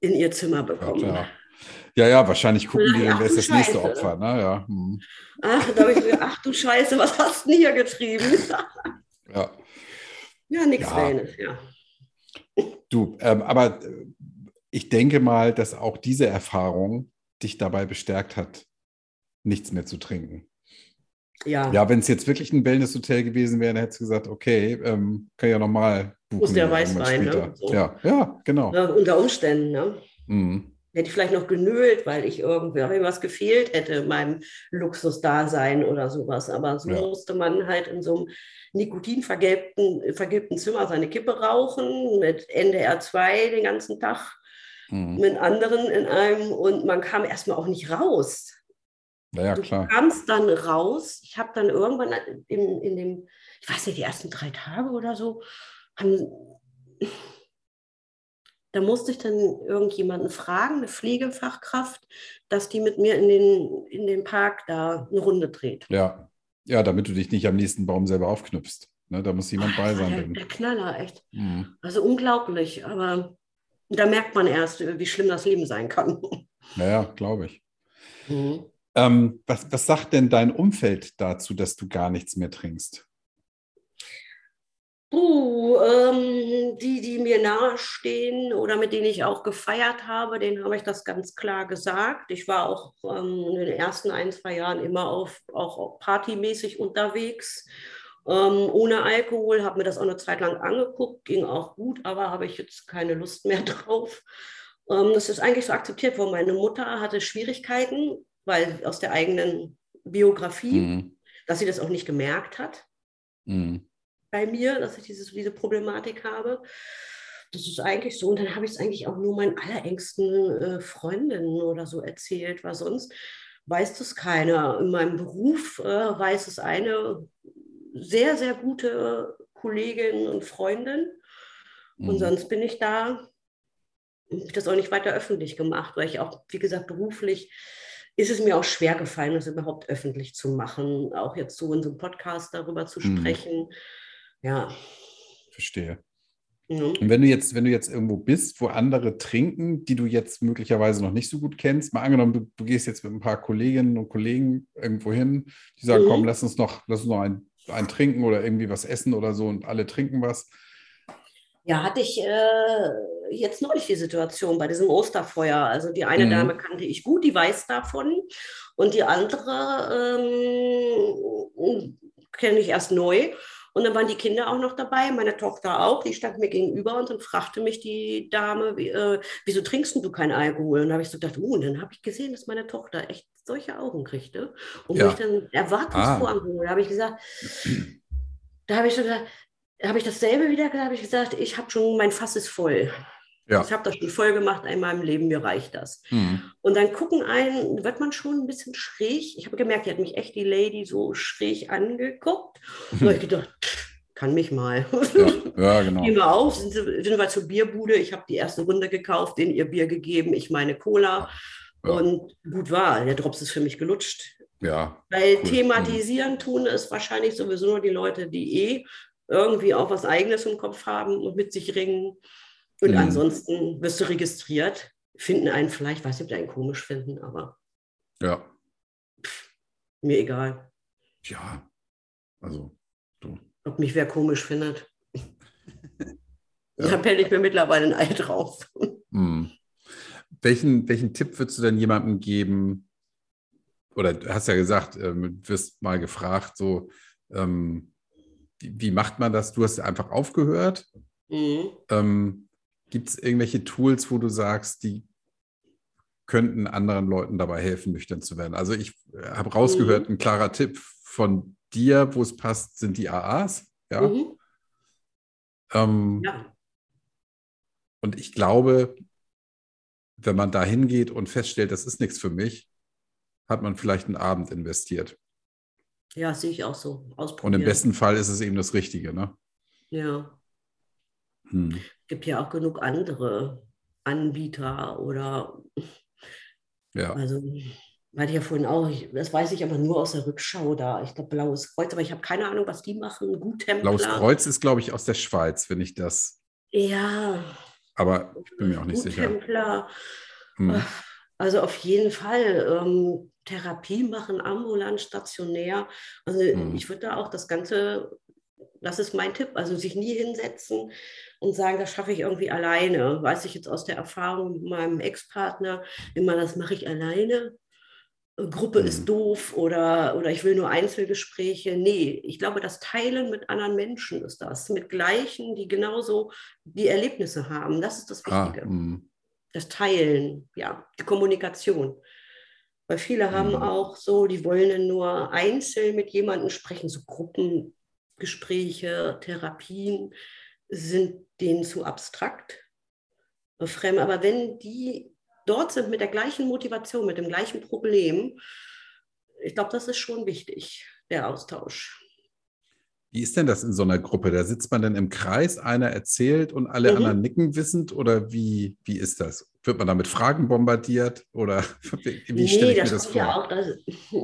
[SPEAKER 2] in ihr Zimmer bekommen?
[SPEAKER 1] Ja, ja, ja wahrscheinlich gucken die, dann, wer ist das Scheiße. nächste Opfer. Ne? Ja. Hm.
[SPEAKER 2] Ach, da habe ich gedacht, ach du Scheiße, was hast du denn hier getrieben? (laughs)
[SPEAKER 1] ja.
[SPEAKER 2] Ja, nichts ja. ja.
[SPEAKER 1] Du, ähm, aber äh, ich denke mal, dass auch diese Erfahrung dich dabei bestärkt hat, nichts mehr zu trinken.
[SPEAKER 2] Ja.
[SPEAKER 1] Ja, wenn es jetzt wirklich ein Wellness-Hotel gewesen wäre, dann hättest du gesagt, okay, ähm, kann ja nochmal
[SPEAKER 2] buchen. Muss der Weißwein, ne?
[SPEAKER 1] So. Ja, ja, genau.
[SPEAKER 2] Ja, unter Umständen, ne? Mhm. Hätte ich vielleicht noch genölt, weil ich irgendwie was gefehlt hätte in meinem Luxusdasein oder sowas. Aber so ja. musste man halt in so einem nikotinvergilbten vergilbten Zimmer seine Kippe rauchen mit NDR 2 den ganzen Tag mhm. mit anderen in einem und man kam erstmal auch nicht raus.
[SPEAKER 1] Ja, klar.
[SPEAKER 2] Du kamst dann raus. Ich habe dann irgendwann in, in dem, ich weiß nicht, die ersten drei Tage oder so, haben, da musste ich dann irgendjemanden fragen, eine Pflegefachkraft, dass die mit mir in den, in den Park da eine Runde dreht.
[SPEAKER 1] Ja, ja damit du dich nicht am nächsten Baum selber aufknüpfst. Ne, da muss jemand Ach, bei sein.
[SPEAKER 2] Der, der Knaller, echt. Mhm. Also unglaublich, aber da merkt man erst, wie schlimm das Leben sein kann.
[SPEAKER 1] Naja, glaube ich. Mhm. Ähm, was, was sagt denn dein Umfeld dazu, dass du gar nichts mehr trinkst?
[SPEAKER 2] Uh, ähm, die, die mir nahestehen oder mit denen ich auch gefeiert habe, denen habe ich das ganz klar gesagt. Ich war auch ähm, in den ersten ein, zwei Jahren immer auf, auch partymäßig unterwegs, ähm, ohne Alkohol, habe mir das auch eine Zeit lang angeguckt, ging auch gut, aber habe ich jetzt keine Lust mehr (laughs) drauf. Ähm, das ist eigentlich so akzeptiert worden. Meine Mutter hatte Schwierigkeiten, weil aus der eigenen Biografie, mhm. dass sie das auch nicht gemerkt hat. Mhm bei mir, dass ich dieses, diese Problematik habe. Das ist eigentlich so. Und dann habe ich es eigentlich auch nur meinen allerengsten äh, Freundinnen oder so erzählt, weil sonst weiß das keiner. In meinem Beruf äh, weiß es eine sehr, sehr gute Kollegin und Freundin. Und mhm. sonst bin ich da, ich das auch nicht weiter öffentlich gemacht, weil ich auch, wie gesagt, beruflich ist es mir auch schwer gefallen, das überhaupt öffentlich zu machen, auch jetzt so in so einem Podcast darüber zu mhm. sprechen. Ja.
[SPEAKER 1] Verstehe. Mhm. Und wenn du jetzt, wenn du jetzt irgendwo bist, wo andere trinken, die du jetzt möglicherweise noch nicht so gut kennst, mal angenommen, du, du gehst jetzt mit ein paar Kolleginnen und Kollegen irgendwo hin, die sagen, mhm. komm, lass uns noch, lass uns noch ein, ein trinken oder irgendwie was essen oder so und alle trinken was.
[SPEAKER 2] Ja, hatte ich äh, jetzt neulich die Situation bei diesem Osterfeuer. Also die eine mhm. Dame kannte ich gut, die weiß davon. Und die andere ähm, kenne ich erst neu. Und dann waren die Kinder auch noch dabei, meine Tochter auch, die stand mir gegenüber und dann fragte mich die Dame, wie, äh, wieso trinkst du keinen Alkohol? Und da habe ich so gedacht, oh, und dann habe ich gesehen, dass meine Tochter echt solche Augen kriegte und ja. mich dann erwartungsvoll ah. Da habe ich gesagt, da habe ich schon gesagt, habe ich dasselbe wieder gesagt, habe ich gesagt, ich habe schon, mein Fass ist voll. Ja. Ich habe das schon voll gemacht in meinem Leben, mir reicht das. Mhm. Und dann gucken einen, wird man schon ein bisschen schräg. Ich habe gemerkt, die hat mich echt die Lady so schräg angeguckt. Und habe ich gedacht, kann mich mal. Ja, ja genau. Gehen wir auf, sind, sind wir zur Bierbude. Ich habe die erste Runde gekauft, denen ihr Bier gegeben, ich meine Cola. Ja. Und gut war, der Drops ist für mich gelutscht.
[SPEAKER 1] Ja.
[SPEAKER 2] Weil cool. thematisieren tun es wahrscheinlich sowieso nur die Leute, die eh irgendwie auch was Eigenes im Kopf haben und mit sich ringen. Und mhm. ansonsten wirst du registriert, finden einen vielleicht, weiß nicht, ob die einen komisch finden, aber
[SPEAKER 1] ja.
[SPEAKER 2] Pff, mir egal.
[SPEAKER 1] Ja, also du.
[SPEAKER 2] Ob mich wer komisch findet. ja. Da pelle ich mir mittlerweile ein Ei drauf.
[SPEAKER 1] Mhm. Welchen, welchen Tipp würdest du denn jemandem geben? Oder du hast ja gesagt, äh, du wirst mal gefragt, so, ähm, wie, macht man das? Du hast einfach aufgehört. Mhm. Ähm, Gibt es irgendwelche Tools, wo du sagst, die könnten anderen Leuten dabei helfen, nüchtern zu werden? Also ich äh, habe rausgehört, mhm. ein klarer Tipp von dir, wo es passt, sind die AAs. Ja. Mhm. Ähm, ja. Und ich glaube, wenn man da hingeht und feststellt, das ist nichts für mich, hat man vielleicht einen Abend investiert.
[SPEAKER 2] Ja, sehe ich auch so.
[SPEAKER 1] Und im besten Fall ist es eben das Richtige, ne?
[SPEAKER 2] Ja. Hm. Es gibt ja auch genug andere Anbieter oder (laughs) ja. also weil ich ja vorhin auch, das weiß ich aber nur aus der Rückschau da. Ich glaube, Blaues Kreuz, aber ich habe keine Ahnung, was die machen. Gut
[SPEAKER 1] Templar. Blaues Kreuz ist, glaube ich, aus der Schweiz, wenn ich das.
[SPEAKER 2] Ja.
[SPEAKER 1] Aber ich bin mir auch nicht Gut sicher.
[SPEAKER 2] Hm. Also auf jeden Fall. Ähm, Therapie machen, ambulant, stationär. Also hm. ich würde da auch das Ganze das ist mein Tipp. Also sich nie hinsetzen und sagen, das schaffe ich irgendwie alleine. Weiß ich jetzt aus der Erfahrung mit meinem Ex-Partner immer, das mache ich alleine. Gruppe mhm. ist doof oder, oder ich will nur Einzelgespräche. Nee, ich glaube, das Teilen mit anderen Menschen ist das. Mit Gleichen, die genauso die Erlebnisse haben. Das ist das ah, Wichtige. Ah, das Teilen, ja, die Kommunikation. Weil viele haben mhm. auch so, die wollen dann nur einzeln mit jemandem sprechen, so Gruppen Gespräche, Therapien sind denen zu abstrakt, fremd. Aber wenn die dort sind mit der gleichen Motivation, mit dem gleichen Problem, ich glaube, das ist schon wichtig, der Austausch.
[SPEAKER 1] Wie ist denn das in so einer Gruppe? Da sitzt man dann im Kreis, einer erzählt und alle mhm. anderen nicken wissend oder wie, wie ist das? Wird man da mit Fragen bombardiert oder (laughs) wie nee, stelle ich das das vor? Ja auch,
[SPEAKER 2] das,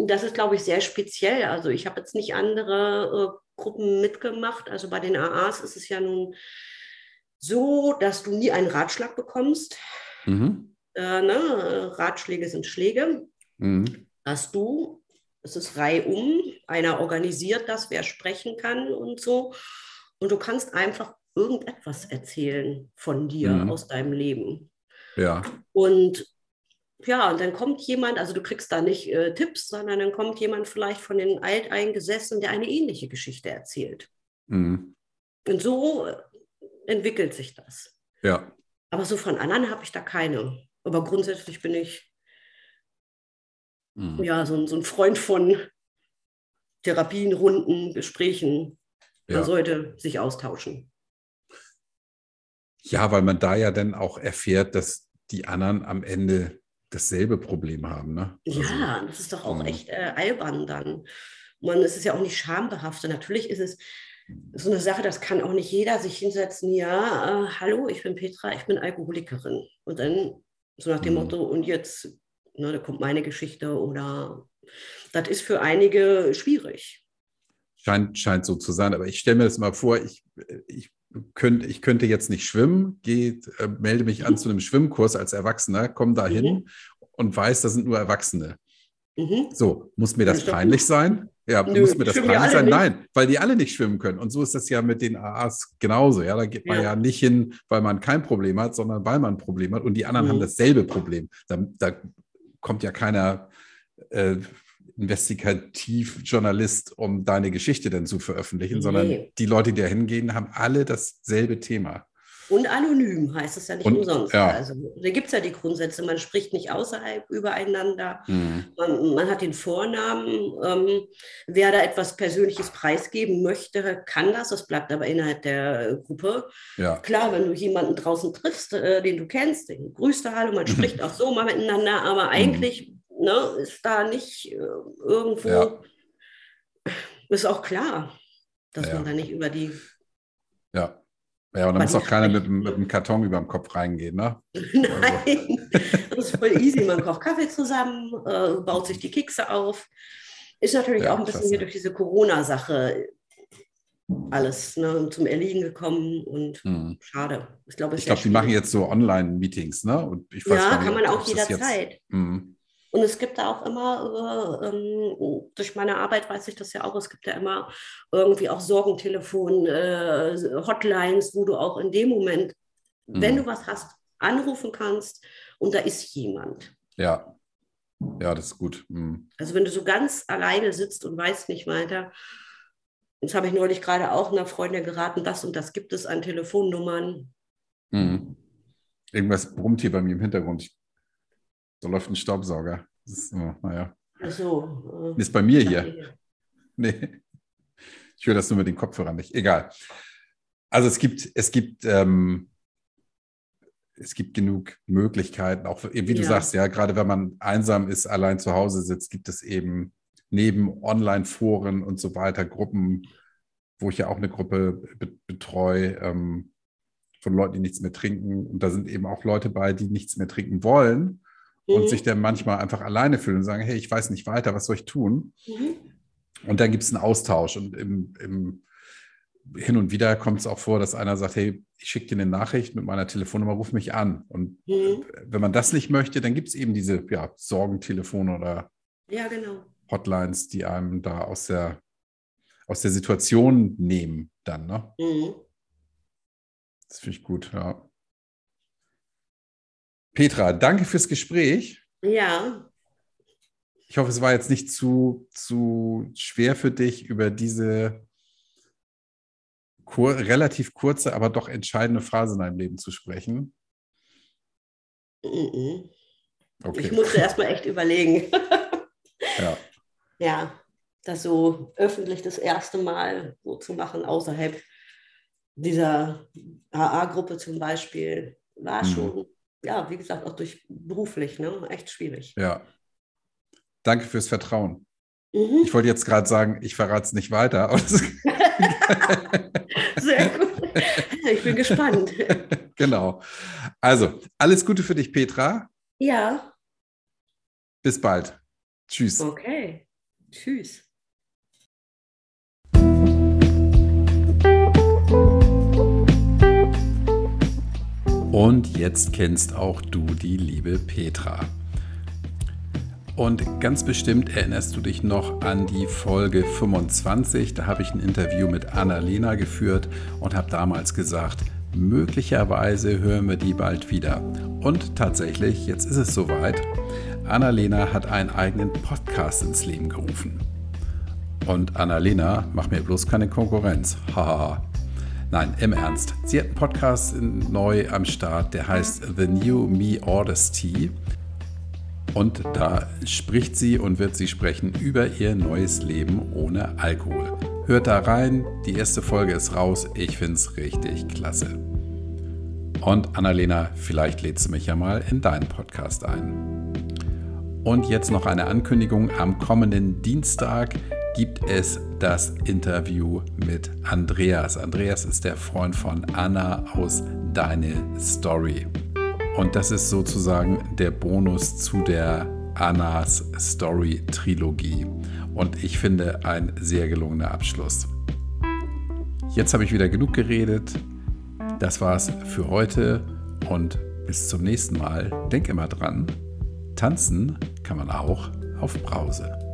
[SPEAKER 2] das ist, glaube ich, sehr speziell. Also ich habe jetzt nicht andere äh, Gruppen mitgemacht. Also bei den AAs ist es ja nun so, dass du nie einen Ratschlag bekommst. Mhm. Äh, ne? Ratschläge sind Schläge. Mhm. Dass du, es ist reihum, einer organisiert das, wer sprechen kann und so. und du kannst einfach irgendetwas erzählen von dir mhm. aus deinem Leben.
[SPEAKER 1] Ja.
[SPEAKER 2] Und ja, und dann kommt jemand, also du kriegst da nicht äh, Tipps, sondern dann kommt jemand vielleicht von den Alteingesessenen, der eine ähnliche Geschichte erzählt. Mhm. Und so äh, entwickelt sich das.
[SPEAKER 1] Ja.
[SPEAKER 2] Aber so von anderen habe ich da keine. Aber grundsätzlich bin ich mhm. ja so, so, ein Freund von Therapien, Runden, Gesprächen. Man ja. sollte sich austauschen.
[SPEAKER 1] Ja, weil man da ja dann auch erfährt, dass die anderen am Ende dasselbe Problem haben. Ne?
[SPEAKER 2] Also, ja, das ist doch auch ähm, echt äh, albern dann. Man, es ist ja auch nicht schambehaftet. Natürlich ist es so eine Sache, das kann auch nicht jeder sich hinsetzen, ja, äh, hallo, ich bin Petra, ich bin Alkoholikerin. Und dann so nach dem mhm. Motto, und jetzt, ne, da kommt meine Geschichte oder das ist für einige schwierig.
[SPEAKER 1] Scheint, scheint so zu sein, aber ich stelle mir das mal vor, ich, ich, könnt, ich könnte jetzt nicht schwimmen, gehe, äh, melde mich mhm. an zu einem Schwimmkurs als Erwachsener, komme da hin mhm. und weiß, da sind nur Erwachsene. Mhm. So, muss mir das peinlich sein? Ja, Nö, muss mir das peinlich sein? Nicht. Nein, weil die alle nicht schwimmen können. Und so ist das ja mit den AAs genauso. Ja, da geht man ja, ja nicht hin, weil man kein Problem hat, sondern weil man ein Problem hat. Und die anderen mhm. haben dasselbe Problem. Da, da, kommt ja keiner äh, Investigativjournalist, um deine Geschichte dann zu veröffentlichen, nee. sondern die Leute, die da hingehen, haben alle dasselbe Thema.
[SPEAKER 2] Und anonym heißt es ja nicht und, umsonst. Ja. Also, da gibt es ja die Grundsätze, man spricht nicht außerhalb übereinander, mhm. man, man, hat den Vornamen. Ähm, wer da etwas Persönliches preisgeben möchte, kann das, das bleibt aber innerhalb der Gruppe. Ja. Klar, wenn du jemanden draußen triffst, äh, den du kennst, den grüßt du Hallo, man (laughs) spricht auch so mal miteinander, aber mhm. eigentlich mhm. Ne, ist da nicht äh, irgendwo, ja. ist auch klar, dass ja. man da nicht über die
[SPEAKER 1] ja. Ja, und da muss auch keiner mit, mit einem Karton über dem Kopf reingehen, ne? (laughs)
[SPEAKER 2] Nein, das ist voll easy. Man kocht Kaffee zusammen, äh, baut sich die Kekse auf. Ist natürlich ja, auch ein bisschen hier durch diese Corona-Sache alles ne, zum Erliegen gekommen und hm. schade.
[SPEAKER 1] Ich glaube, ich glaub, die machen jetzt so Online-Meetings, ne?
[SPEAKER 2] Und ich weiß ja, nicht, kann man auch jederzeit. Jetzt, hm. Und es gibt da auch immer, äh, ähm, durch meine Arbeit weiß ich das ja auch, es gibt ja immer irgendwie auch Sorgentelefon, äh, Hotlines, wo du auch in dem Moment, mhm. wenn du was hast, anrufen kannst und da ist jemand.
[SPEAKER 1] Ja, ja, das ist gut. Mhm.
[SPEAKER 2] Also wenn du so ganz alleine sitzt und weißt nicht weiter, jetzt habe ich neulich gerade auch einer Freundin geraten, das und das gibt es an Telefonnummern.
[SPEAKER 1] Mhm. Irgendwas brummt hier bei mir im Hintergrund. Da läuft ein Staubsauger. Das ist, oh, naja.
[SPEAKER 2] Ach so.
[SPEAKER 1] Äh, ist bei mir hier. Nee. Ich höre das nur mit den Kopfhörern nicht. Egal. Also es gibt, es gibt, ähm, es gibt genug Möglichkeiten, auch wie du ja. sagst, ja, gerade wenn man einsam ist, allein zu Hause sitzt, gibt es eben neben Online-Foren und so weiter Gruppen, wo ich ja auch eine Gruppe betreue, ähm, von Leuten, die nichts mehr trinken. Und da sind eben auch Leute bei, die nichts mehr trinken wollen und mhm. sich dann manchmal einfach alleine fühlen und sagen, hey, ich weiß nicht weiter, was soll ich tun? Mhm. Und dann gibt es einen Austausch und im, im hin und wieder kommt es auch vor, dass einer sagt, hey, ich schicke dir eine Nachricht mit meiner Telefonnummer, ruf mich an. Und mhm. wenn man das nicht möchte, dann gibt es eben diese ja, Sorgentelefone oder
[SPEAKER 2] ja, genau.
[SPEAKER 1] Hotlines, die einem da aus der, aus der Situation nehmen dann. Ne? Mhm. Das finde ich gut, ja. Petra, danke fürs Gespräch.
[SPEAKER 2] Ja.
[SPEAKER 1] Ich hoffe, es war jetzt nicht zu, zu schwer für dich, über diese kur relativ kurze, aber doch entscheidende Phase in deinem Leben zu sprechen.
[SPEAKER 2] Okay. Ich musste erstmal echt überlegen. (laughs)
[SPEAKER 1] ja.
[SPEAKER 2] Ja, das so öffentlich das erste Mal so zu machen, außerhalb dieser AA-Gruppe zum Beispiel, war mhm. schon ja, wie gesagt, auch durch beruflich, ne? echt schwierig.
[SPEAKER 1] Ja. Danke fürs Vertrauen. Mhm. Ich wollte jetzt gerade sagen, ich verrate es nicht weiter. (laughs) (laughs)
[SPEAKER 2] Sehr gut. Ich bin gespannt. (laughs)
[SPEAKER 1] Genau. Also, alles Gute für dich, Petra.
[SPEAKER 2] Ja.
[SPEAKER 1] Bis bald. Tschüss.
[SPEAKER 2] Okay. Tschüss.
[SPEAKER 1] Und jetzt kennst auch du die liebe Petra. Und ganz bestimmt erinnerst du dich noch an die Folge 25. Da habe ich ein Interview mit Annalena geführt und habe damals gesagt, möglicherweise hören wir die bald wieder. Und tatsächlich, jetzt ist es soweit. Annalena hat einen eigenen Podcast ins Leben gerufen. Und Annalena macht mir bloß keine Konkurrenz. Haha. Nein, im Ernst. Sie hat einen Podcast neu am Start, der heißt The New Me Tea. Und da spricht sie und wird sie sprechen über ihr neues Leben ohne Alkohol. Hört da rein, die erste Folge ist raus. Ich finde es richtig klasse. Und Annalena, vielleicht lädst du mich ja mal in deinen Podcast ein. Und jetzt noch eine Ankündigung. Am kommenden Dienstag gibt es das Interview mit Andreas. Andreas ist der Freund von Anna aus Deine Story. Und das ist sozusagen der Bonus zu der Annas Story Trilogie. Und ich finde ein sehr gelungener Abschluss. Jetzt habe ich wieder genug geredet. Das war's für heute und bis zum nächsten Mal. Denk immer dran, tanzen kann man auch auf Brause.